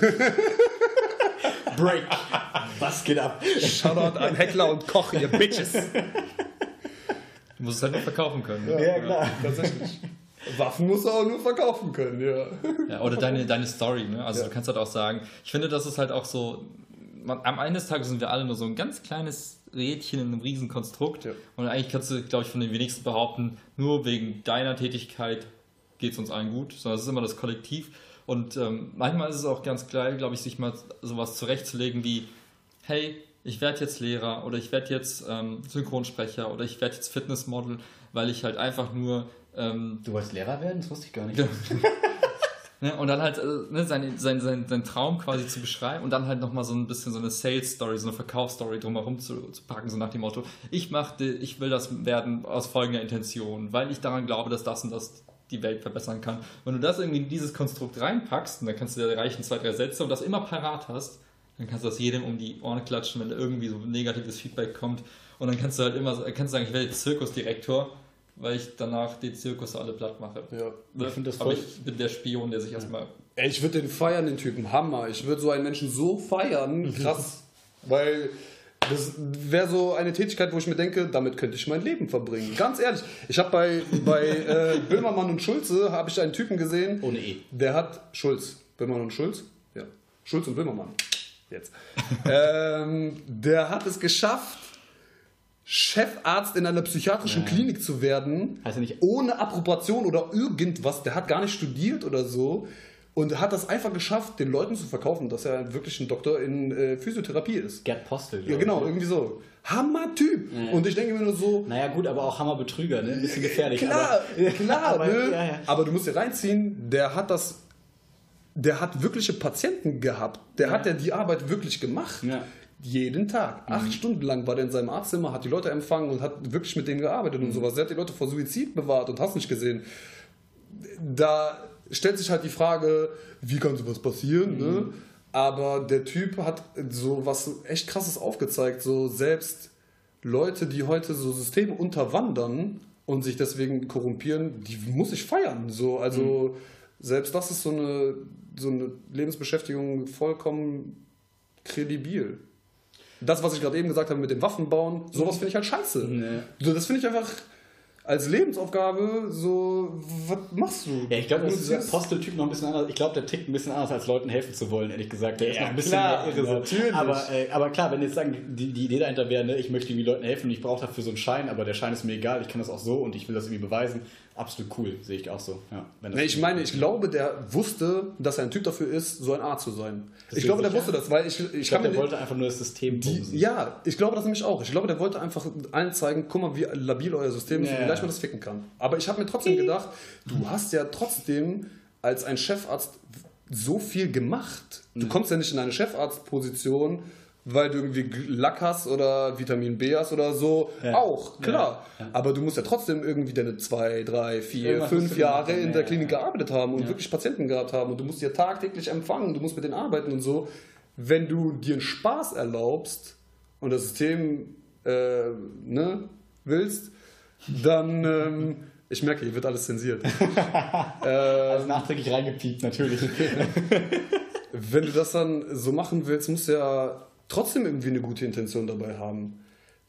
Break. Was geht ab? Shoutout an Heckler und Koch, ihr Bitches. Du musst es halt nur verkaufen können. Ja, ja klar. Tatsächlich. Waffen musst du auch nur verkaufen können, ja. ja oder deine, deine Story, ne? Also ja. du kannst halt auch sagen, ich finde, das ist halt auch so, man, am Ende des Tages sind wir alle nur so ein ganz kleines Rädchen in einem riesen Konstrukt. Ja. Und eigentlich kannst du, glaube ich, von den wenigsten behaupten, nur wegen deiner Tätigkeit geht es uns allen gut, sondern es ist immer das Kollektiv. Und ähm, manchmal ist es auch ganz geil, glaube ich, sich mal sowas zurechtzulegen wie, hey, ich werde jetzt Lehrer oder ich werde jetzt ähm, Synchronsprecher oder ich werde jetzt Fitnessmodel, weil ich halt einfach nur ähm, Du wolltest Lehrer werden? Das wusste ich gar nicht. Ne, und dann halt äh, ne, seinen sein, sein, sein Traum quasi zu beschreiben und dann halt nochmal so ein bisschen so eine Sales-Story, so eine Verkaufsstory drumherum zu, zu packen, so nach dem Motto, ich machte, ich will das werden aus folgender Intention, weil ich daran glaube, dass das und das die Welt verbessern kann. Wenn du das irgendwie in dieses Konstrukt reinpackst, und dann kannst du dir reichen zwei, drei Sätze und das immer parat hast, dann kannst du das jedem um die Ohren klatschen, wenn irgendwie so negatives Feedback kommt. Und dann kannst du halt immer, kannst du sagen, ich werde jetzt Zirkusdirektor, weil ich danach die Zirkus alle platt mache. Ja. Ich find das Aber voll- ich bin der Spion, der sich erstmal Ey, ich würde den feiern, den Typen. Hammer. Ich würde so einen Menschen so feiern. Krass. Weil das wäre so eine Tätigkeit, wo ich mir denke, damit könnte ich mein Leben verbringen. Ganz ehrlich. Ich habe bei, bei äh, Böhmermann und Schulze habe ich einen Typen gesehen. Ohne E. Der hat Schulz. Böhmermann und Schulz? Ja. Schulz und Böhmermann. Jetzt. ähm, der hat es geschafft, Chefarzt in einer psychiatrischen Klinik zu werden. Er nicht- ohne Approbation oder irgendwas. Der hat gar nicht studiert oder so. Und hat das einfach geschafft, den Leuten zu verkaufen, dass er wirklich ein Doktor in äh, Physiotherapie ist. Gerd Postel. Ja, genau, ich. irgendwie so. Hammer-Typ. Und ich denke mir nur so, Naja, gut, aber auch Hammerbetrüger, ne? Ein bisschen gefährlich. Klar, aber, klar, aber, ne? ja, ja. aber du musst dir reinziehen, der hat das, der hat wirkliche Patienten gehabt. Der hat ja die Arbeit wirklich gemacht. Jeden Tag. Acht Stunden lang war der in seinem Arztzimmer, hat die Leute empfangen und hat wirklich mit denen gearbeitet und sowas. Der hat die Leute vor Suizid bewahrt und hast nicht gesehen. Da stellt sich halt die Frage, wie kann sowas passieren, ne? Aber der Typ hat so was echt krasses aufgezeigt, so selbst Leute, die heute so Systeme unterwandern und sich deswegen korrumpieren, die muss ich feiern. So, also selbst das ist so eine, so eine Lebensbeschäftigung vollkommen kredibil. Das, was ich gerade eben gesagt habe mit dem Waffenbauen, sowas finde ich halt scheiße. Nee. So, Das finde ich einfach als Lebensaufgabe so, was machst du? Ja, ich glaube, das ist dieser Produzierst- Posteltyp noch ein bisschen anders. Ich glaube, der tickt ein bisschen anders, als Leuten helfen zu wollen, ehrlich gesagt. Der ist Ja, noch ein bisschen klar, mehr irre. Natürlich. Aber, äh, aber klar, wenn jetzt sagen, die, die Idee dahinter wäre, ne, ich möchte irgendwie Leuten helfen und ich brauche dafür so einen Schein, aber der Schein ist mir egal, ich kann das auch so und ich will das irgendwie beweisen. Absolut cool, sehe ich auch so. Ja, Nee, ich meine, ich glaube, der wusste, dass er ein Typ dafür ist, so ein Arzt zu sein. Das ich glaube, der sicher? wusste das, weil ich, ich, ich glaube, der wollte einfach nur das System die, bumsen. Ja, ich glaube das nämlich auch. Ich glaube, der wollte einfach allen zeigen, guck mal, wie labil euer System ist Ja, und wie leicht man das ficken kann. Aber ich habe mir trotzdem gedacht, du hast ja trotzdem als ein Chefarzt so viel gemacht. Du kommst ja nicht in eine Chefarztposition, weil du irgendwie Lack hast oder Vitamin B hast oder so. Ja. Auch, klar. Ja. Aber du musst ja trotzdem irgendwie deine zwei, drei, vier, fünf Jahre in der Klinik gearbeitet haben und wirklich Patienten gehabt haben und du musst ja tagtäglich empfangen, du musst mit denen arbeiten und so. Wenn du dir einen Spaß erlaubst und das System äh, ne, willst, dann, ähm, ich merke, hier wird alles zensiert. Also nachträglich reingepiept, natürlich. Wenn du das dann so machen willst, musst du ja trotzdem irgendwie eine gute Intention dabei haben.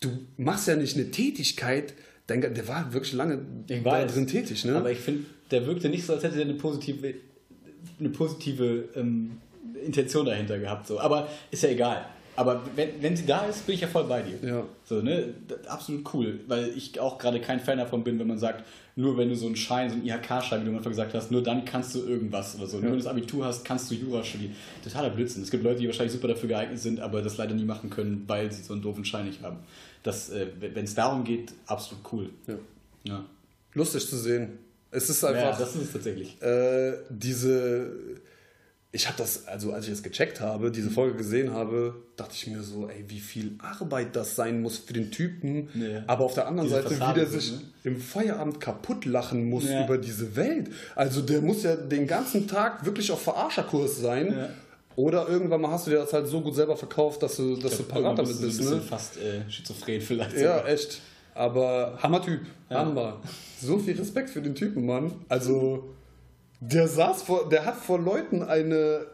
Du machst ja nicht eine Tätigkeit, der war wirklich lange Ich da weiß. drin tätig, ne? Aber ich finde, der wirkte nicht so, als hätte er eine positive, eine positive ähm, Intention dahinter gehabt. So. Aber ist ja egal. Aber wenn, wenn sie da ist, bin ich ja voll bei dir. Ja. So, ne? Absolut cool. Weil ich auch gerade kein Fan davon bin, wenn man sagt, nur wenn du so einen Schein, so einen IHK-Schein, wie du am Anfang gesagt hast, nur dann kannst du irgendwas oder so. Nur wenn du das Abitur hast, kannst du Jura studieren. Totaler Blödsinn. Es gibt Leute, die wahrscheinlich super dafür geeignet sind, aber das leider nie machen können, weil sie so einen doofen Schein nicht haben. Das, äh, wenn es darum geht, absolut cool. ja. Ja. Lustig zu sehen. Es ist Ja, einfach. das ist es tatsächlich. äh, diese. Ich habe das, also als ich es gecheckt habe, diese Folge gesehen habe, dachte ich mir so, ey, wie viel Arbeit das sein muss für den Typen. Ja. Aber auf der anderen Diese Seite, wie Fassade der so, sich ne? im Feierabend kaputt lachen muss Ja. über diese Welt. Also der muss ja den ganzen Tag wirklich auf Verarscherkurs sein. Ja. Oder irgendwann mal hast du dir das halt so gut selber verkauft, dass du, dass du Irgendwann parat damit bist du bist. Ne? fast äh, schizophren vielleicht. Ja, sogar. echt. Aber Hammertyp. Hammer. So viel Respekt für den Typen, Mann. Also, der saß vor, der hat vor Leuten eine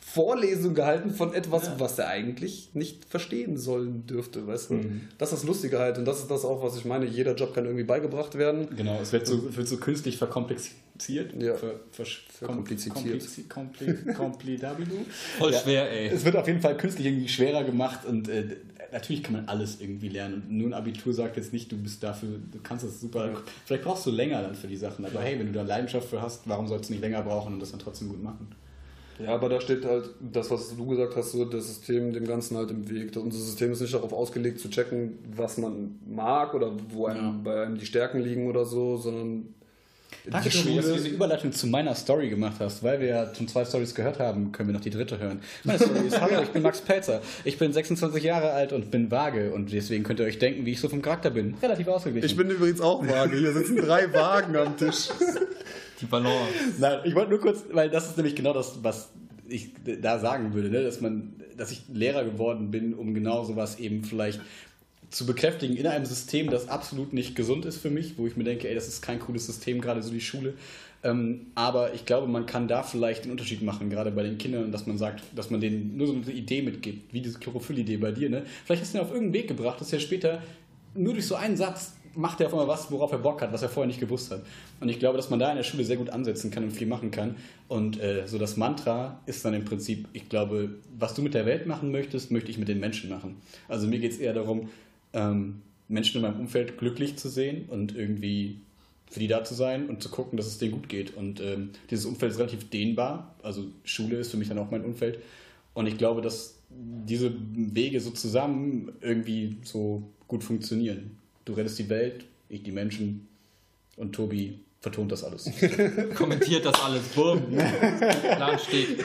Vorlesung gehalten von etwas, was er eigentlich nicht verstehen sollen dürfte, weißt du? Mhm. Das ist das Lustige halt und das ist das auch, was ich meine. Jeder Job kann irgendwie beigebracht werden. Genau, es wird so, wird so künstlich verkomplexiert. Ja. Ver, ver, Verkompliziert. komplizi- kompli- Komplidabilu. Voll Ja. schwer, ey. Es wird auf jeden Fall künstlich irgendwie schwerer gemacht und äh, natürlich kann man alles irgendwie lernen. Und nur ein Abitur sagt jetzt nicht, du bist dafür, du kannst das super. Vielleicht brauchst du länger dann für die Sachen. Aber hey, wenn du da Leidenschaft für hast, warum sollst du nicht länger brauchen und das dann trotzdem gut machen? Ja, aber da steht halt das, was du gesagt hast, so das System dem Ganzen halt im Weg. Unser System ist nicht darauf ausgelegt zu checken, was man mag oder wo einem, Ja. bei einem die Stärken liegen oder so, sondern Danke, die Tobi, dass du diese Überleitung zu meiner Story gemacht hast, weil wir ja schon zwei Stories gehört haben, können wir noch die dritte hören. Meine Story ist, hallo, ich bin Max Pelzer. Ich bin 26 Jahre alt und bin vage und deswegen könnt ihr euch denken, wie ich so vom Charakter bin. Relativ ausgeglichen. Ich bin übrigens auch vage. Hier sitzen drei Wagen am Tisch. Die Balance. Nein, ich wollte nur kurz, weil das ist nämlich genau das, was ich da sagen würde, ne? dass man, dass ich Lehrer geworden bin, um genau sowas eben vielleicht zu bekräftigen in einem System, das absolut nicht gesund ist für mich, wo ich mir denke, ey, das ist kein cooles System, gerade so die Schule. Ähm, aber ich glaube, man kann da vielleicht den Unterschied machen, gerade bei den Kindern, dass man sagt, dass man denen nur so eine Idee mitgibt, wie diese Chlorophyll-Idee bei dir. Ne? Vielleicht hast du ihn auf irgendeinen Weg gebracht, dass er später nur durch so einen Satz macht er auf einmal was, worauf er Bock hat, was er vorher nicht gewusst hat. Und ich glaube, dass man da in der Schule sehr gut ansetzen kann und viel machen kann. Und äh, so das Mantra ist dann im Prinzip, ich glaube, was du mit der Welt machen möchtest, möchte ich mit den Menschen machen. Also mir geht es eher darum, ähm, Menschen in meinem Umfeld glücklich zu sehen und irgendwie für die da zu sein und zu gucken, dass es denen gut geht. Und ähm, dieses Umfeld ist relativ dehnbar. Also Schule ist für mich dann auch mein Umfeld. Und ich glaube, dass diese Wege so zusammen irgendwie so gut funktionieren. Du rettest die Welt, ich die Menschen und Tobi vertont das alles. Kommentiert das alles. Bumm. Plan steht.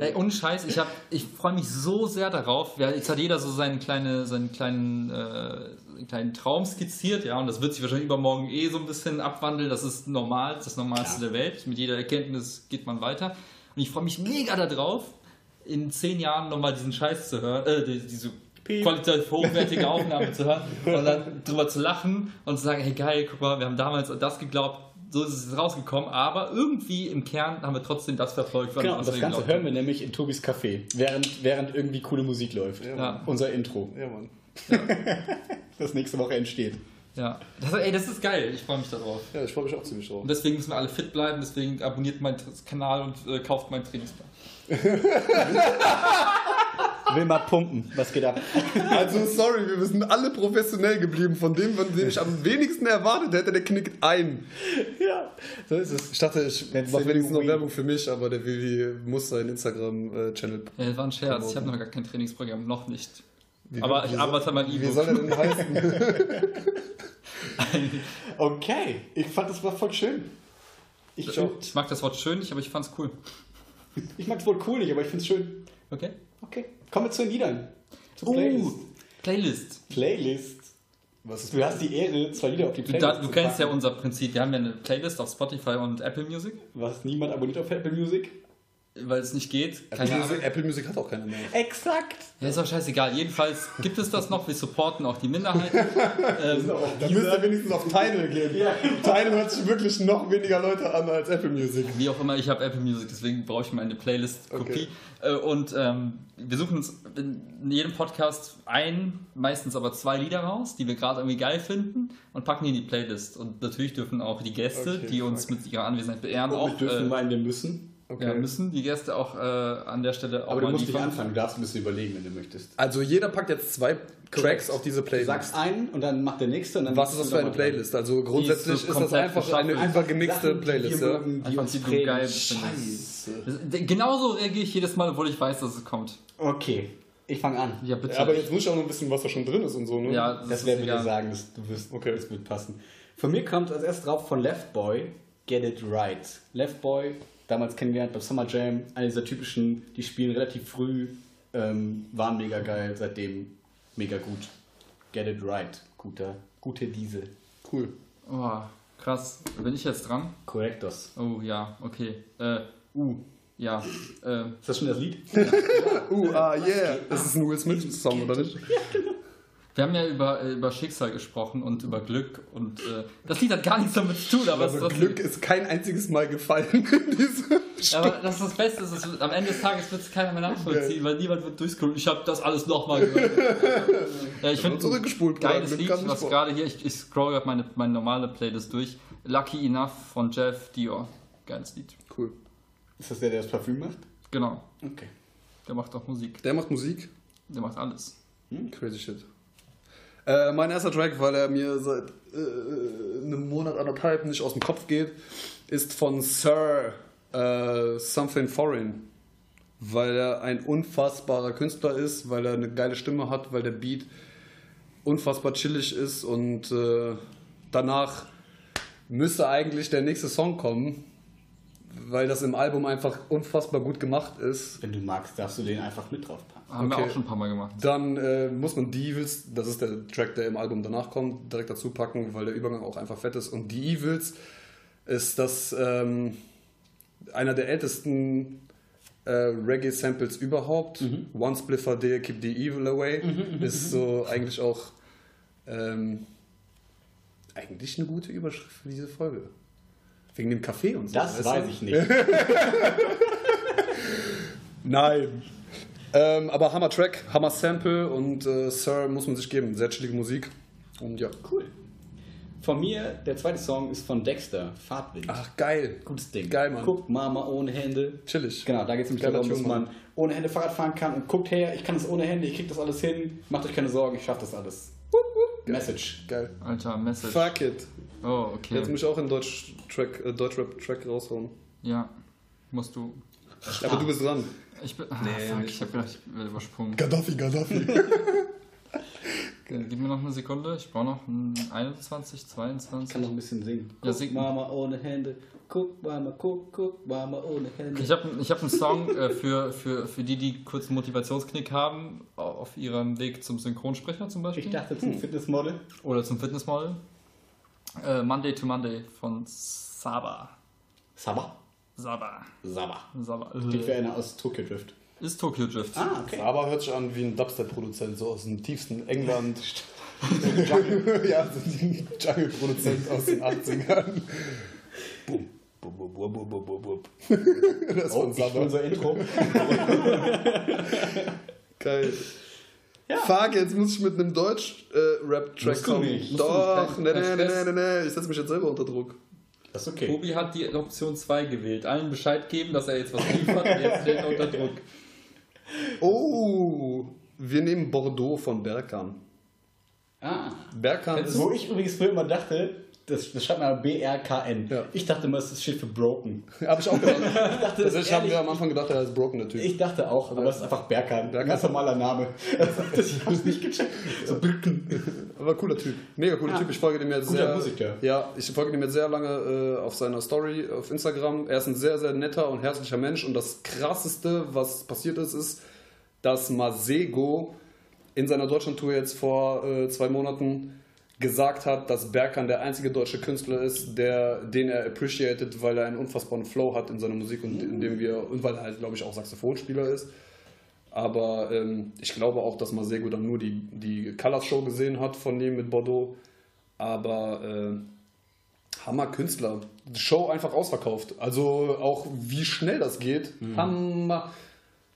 Ey, ohne Scheiß, ich, hab- ich freue mich so sehr darauf. Ja, Jetzt hat jeder so seinen, kleine, seinen kleinen, äh, kleinen Traum skizziert, ja, und das wird sich wahrscheinlich übermorgen eh so ein bisschen abwandeln. Das ist normal, das ist das Normalste der Welt. Mit jeder Erkenntnis geht man weiter. Und ich freue mich mega darauf, in zehn Jahren nochmal diesen Scheiß zu hören, äh, die- diese qualitativ hochwertige Aufnahme zu hören und dann drüber zu lachen und zu sagen, hey geil, guck mal, wir haben damals an das geglaubt, so ist es rausgekommen, aber irgendwie im Kern haben wir trotzdem das verfolgt, was Genau, und das Ganze hören wir nämlich in Tobis Café, während, während irgendwie coole Musik läuft. Ja. Unser Intro, Ja, Mann. das nächste Woche entsteht. Ja, das, ey, das ist geil, ich freue mich darauf. Ja, ich freue mich auch ziemlich drauf. Und deswegen müssen wir alle fit bleiben, deswegen abonniert meinen Kanal und äh, kauft meinen Trainingsplan. Will mal pumpen, was geht ab? Also, sorry, wir sind alle professionell geblieben. Von dem, von dem ich am wenigsten erwartet hätte, der knickt ein. ja, so ist es. Ich dachte, ich mache wenigstens noch Werbung für mich, aber der Vivi muss seinen Instagram-Channel. Ja, das war ein Scherz, ich habe noch gar kein Trainingsprogramm, noch nicht. Wie- aber wie ich arbeite an meinem Wie soll er denn heißen? Okay, ich fand das war voll schön. Ich. Ich mag das Wort schön nicht, aber ich fand's cool. ich mag es wohl cool nicht, aber ich finde es schön. Okay? Okay, kommen wir zu den Liedern. Zur Uh, Playlist. Playlist. Was ist Du hast die Ehre, zwei Lieder auf die Du, Playlist da, du zu kennst ja packen. unser Prinzip. Wir haben ja eine Playlist auf Spotify und Apple Music, Was niemand abonniert auf Apple Music? Weil es nicht geht. Apple Keine. Music, Apple Music hat auch keiner mehr. Exakt. Ja, ist auch scheißegal. Jedenfalls gibt es das noch. Wir supporten auch die Minderheiten. ähm, Da müsst ihr wenigstens auf Tidal gehen. Tidal hört sich wirklich noch weniger Leute an als Apple Music. wie auch immer, ich habe Apple Music, deswegen brauche ich meine Playlist-Kopie. Äh, Und ähm, wir suchen uns in jedem Podcast ein, meistens aber zwei Lieder raus, die wir gerade irgendwie geil finden und packen die in die Playlist. Und natürlich dürfen auch die Gäste, Okay, die uns mit ihrer Anwesenheit beehren, Und auch wir dürfen äh, meinen, wir müssen. Ja, müssen die Gäste auch äh, an der Stelle auch Aber du musst nicht anfangen, du darfst ein bisschen überlegen, wenn du möchtest. Also jeder packt jetzt zwei Tracks auf diese Du Playlist. sagst einen und dann macht der nächste und dann Was ist das für eine dran. Playlist? Also grundsätzlich ist ist, so das komplett einfach eine geschaffen. übergemixte Playlist, ja? mögen, die Einfach uns die du geil. Scheiße. Das- Genauso reagiere ich jedes Mal, obwohl ich weiß, dass es kommt. Okay, ich fange an. Ja, bitte. Aber jetzt muss ich auch noch wissen, was da schon drin ist und so, ne? ja, Das ist werden wir dir sagen, das, du wirst, Okay. das wird passen. Von mir kommt als erstes drauf von Left Boy, Get It Right. Left Boy, damals kennengelernt beim Summer Jam, einer dieser typischen, die spielen relativ früh, ähm, waren mega geil, seitdem mega gut. Get It Right, guter, gute Diesel. Cool. Oh, krass. Bin ich jetzt dran? Korrektos. Oh ja, okay. Äh, uh, ja. Äh, Ist das schon das Lied? Uh, ah, yeah. Das ist ein Will Smith-Song, oder nicht? Wir haben ja über, äh, über Schicksal gesprochen und über Glück und äh, das Lied hat gar nichts damit zu tun, aber, ist Glück ist kein einziges Mal gefallen in diesem aber das ist das Beste, es ist, am Ende des Tages wird es keiner mehr nachvollziehen, weil niemand wird durchscrollen. Ich habe das alles nochmal gehört. ja, ich finde zurückgespult, geiles Lied, was gerade hier, ich, ich scroll gerade meine, meine normale Playlist durch. Lucky Enough von Jeff Dior. Geiles Lied. Cool. Ist das der, der das Parfüm macht? Genau. Okay. Der macht auch Musik. Der macht Musik. Der macht alles. Crazy shit. Äh, mein erster Track, weil er mir seit äh, einem Monat, anderthalb nicht aus dem Kopf geht, ist von Sir äh, Something Foreign. Weil er ein unfassbarer Künstler ist, weil er eine geile Stimme hat, weil der Beat unfassbar chillig ist und äh, danach müsste eigentlich der nächste Song kommen, weil das im Album einfach unfassbar gut gemacht ist. Wenn du magst, darfst du den einfach mit drauf packen. Haben Okay. wir auch schon ein paar Mal gemacht. Dann äh, muss man die Evils, das ist der Track, der im Album danach kommt, direkt dazu packen, weil der Übergang auch einfach fett ist. Und die Evils ist das ähm, einer der ältesten äh, Reggae-Samples überhaupt. One Spliffer Day, Keep the Evil Away. ist so eigentlich auch ähm, eigentlich eine gute Überschrift für diese Folge. Wegen dem Kaffee und so. Das weiß du? ich nicht. Nein. Ähm, aber Hammer Track, Hammer Sample und äh, Sir muss man sich geben. Sehr chillige Musik. Und ja. Cool. Von mir, der zweite Song ist von Dexter, Fahrtwind. Ach, geil. Gutes Ding. Geil, Mann. Guck, Mama ohne Hände. Chillig. Genau, da geht es nämlich darum, dass man ohne Hände Fahrrad fahren kann und guckt her, ich kann das ohne Hände, ich krieg das alles hin, macht euch keine Sorgen, ich schaff das alles. Message. Geil. Alter, Message. Fuck it. Oh, okay. Jetzt muss ich auch einen Deutsch-Track, äh, Deutschrap-Track raushauen. Ja, musst du. Aber du bist dran. Ich bin. Ah, fuck, ich hab gedacht, ich werde übersprungen. Gaddafi, Gaddafi. Gib mir noch eine Sekunde. Ich brauche noch ein 21, 22. Ich kann noch ein bisschen singen. Ja, Guck, sing. Mama ohne Hände. Guck, Mama, guck, guck, Mama ohne Hände. Ich habe ich hab einen Song äh, für, für, für die, die kurz einen Motivationsknick haben, auf ihrem Weg zum Synchronsprecher zum Beispiel. Ich dachte zum Fitnessmodel. Oder zum Fitnessmodel. Äh, Monday to Monday von Saba. Saba. Saba. Saba. Saba. Klingt wie einer aus Tokyo Drift. Ist Tokyo Drift. Ah, okay. Aber hört sich an wie ein Dubstep-Produzent, so aus dem tiefsten England. ja, so ein Jungle-Produzent aus den 80ern. Bum, bum, bum, bum, bum, bum, bum, bum. Das ist Oh, Saba. unser Intro. Geil. Ja. Fuck, jetzt muss ich mit einem Deutsch-Rap-Track du kommen. Doch, nee, kein nee, nee, nee, ich setze mich jetzt selber unter Druck. Das ist okay. Tobi hat die Option 2 gewählt. Allen Bescheid geben, dass er jetzt was liefert. Jetzt steht er unter Druck. Oh, wir nehmen Bordeaux von Berkan. Ah. Berkan ist... Wo ich übrigens früher immer dachte, das, das schreibt man B-R-K-N. Ja. Ich dachte immer, das steht für broken. Hab ich auch gedacht. Ich dachte, das ist haben wir am Anfang gedacht, er ist broken, der Typ. Ich dachte auch, aber es ist einfach Berkan. Berkan. Ein ganz normaler Name. ich hab's nicht gecheckt. So Birken. Aber cooler Typ. Mega cooler Ja. Typ. Ich folge dem jetzt Guter sehr. Musiker. Ja, ich folge dem jetzt sehr lange äh, auf seiner Story auf Instagram. Er ist ein sehr, sehr netter und herzlicher Mensch. Und das krasseste, was passiert ist, ist, dass Masego in seiner Deutschlandtour jetzt vor äh, zwei Monaten gesagt hat, dass Berkan der einzige deutsche Künstler ist, der, den er appreciated, weil er einen unfassbaren Flow hat in seiner Musik und in dem wir, und weil er halt, glaube ich, auch Saxophonspieler ist. Aber ähm, ich glaube auch, dass Masego dann nur die, die Colors Show gesehen hat von ihm mit Bordeaux. Aber äh, Hammer Künstler. Die Show einfach ausverkauft. Also auch wie schnell das geht. Hammer.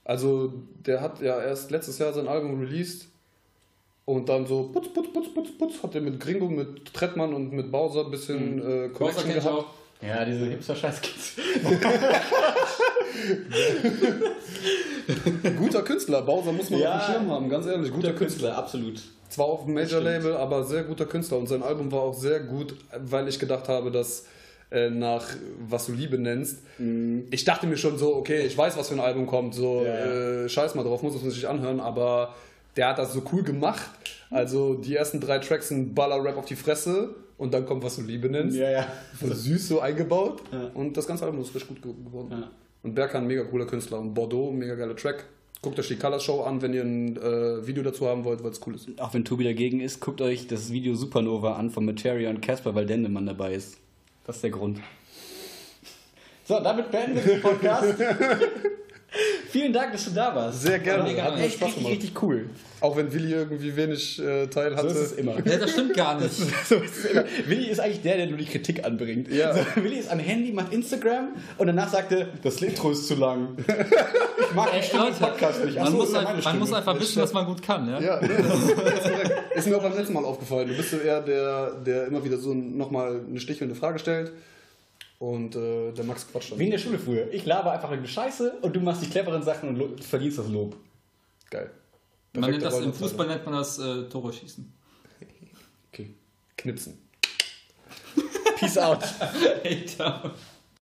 Also der hat ja erst letztes Jahr sein Album released. Und dann so putz, putz, putz, putz, putz, hat er mit Gringo, mit Trettmann und mit Bowser ein bisschen äh, Bowser Connection gehabt. auch. Ja, diese Hipster-Scheiß-Kids. Guter Künstler, Bowser muss man Ja. auf dem Schirm haben, ganz ehrlich. Guter, Künstler. absolut. Zwar auf dem. Major-Label, aber sehr guter Künstler. Und sein Album war auch sehr gut, weil ich gedacht habe, dass äh, nach was du Liebe nennst, ich dachte mir schon so, okay, ich weiß, was für ein Album kommt, so Mhm. Ja, ja. Äh, scheiß mal drauf, muss es sich anhören, aber der hat das so cool gemacht. Also die ersten drei Tracks sind Baller-Rap auf die Fresse und dann kommt was du Liebe nennst. Ja, ja. So süß so eingebaut Ja. und das ganze Album ist richtig gut ge- geworden. Ja. Und Berkan, mega cooler Künstler und Bordeaux, mega geiler Track. Guckt euch die Color Show an, wenn ihr ein äh, Video dazu haben wollt, weil es cool ist. Auch wenn Tobi dagegen ist, guckt euch das Video Supernova an von Materia und Casper, weil Dendemann dabei ist. Das ist der Grund. So, damit beenden wir den Podcast. Vielen Dank, dass du da warst. Sehr gerne, Mega hat mir Echt Spaß richtig, gemacht. richtig cool. Auch wenn Willi irgendwie wenig äh, Teil So hatte. ist es immer. Ja, das stimmt gar nicht. So ist immer. Willi ist eigentlich der, der nur die Kritik anbringt. Ja. So, Willi ist am Handy, macht Instagram und danach sagt er, das Intro ist zu lang. Ich mag echt den Podcast nicht. Ach man, so, muss, meine man muss einfach wissen, was man gut kann. Ja? Ja, das ist, das ist, ist mir auch beim letzten Mal aufgefallen. Du bist so eher der, der immer wieder so nochmal eine stichelnde Frage stellt. Und äh, der Max quatscht dann. Wie in der Schule früher. Ich laber einfach eine Scheiße und du machst die cleveren Sachen und verdienst das Lob. Geil. Perfekte man nennt das, Im Fußball nennt man das äh, Tore schießen. Okay. Knipsen. Peace out. hey, ciao.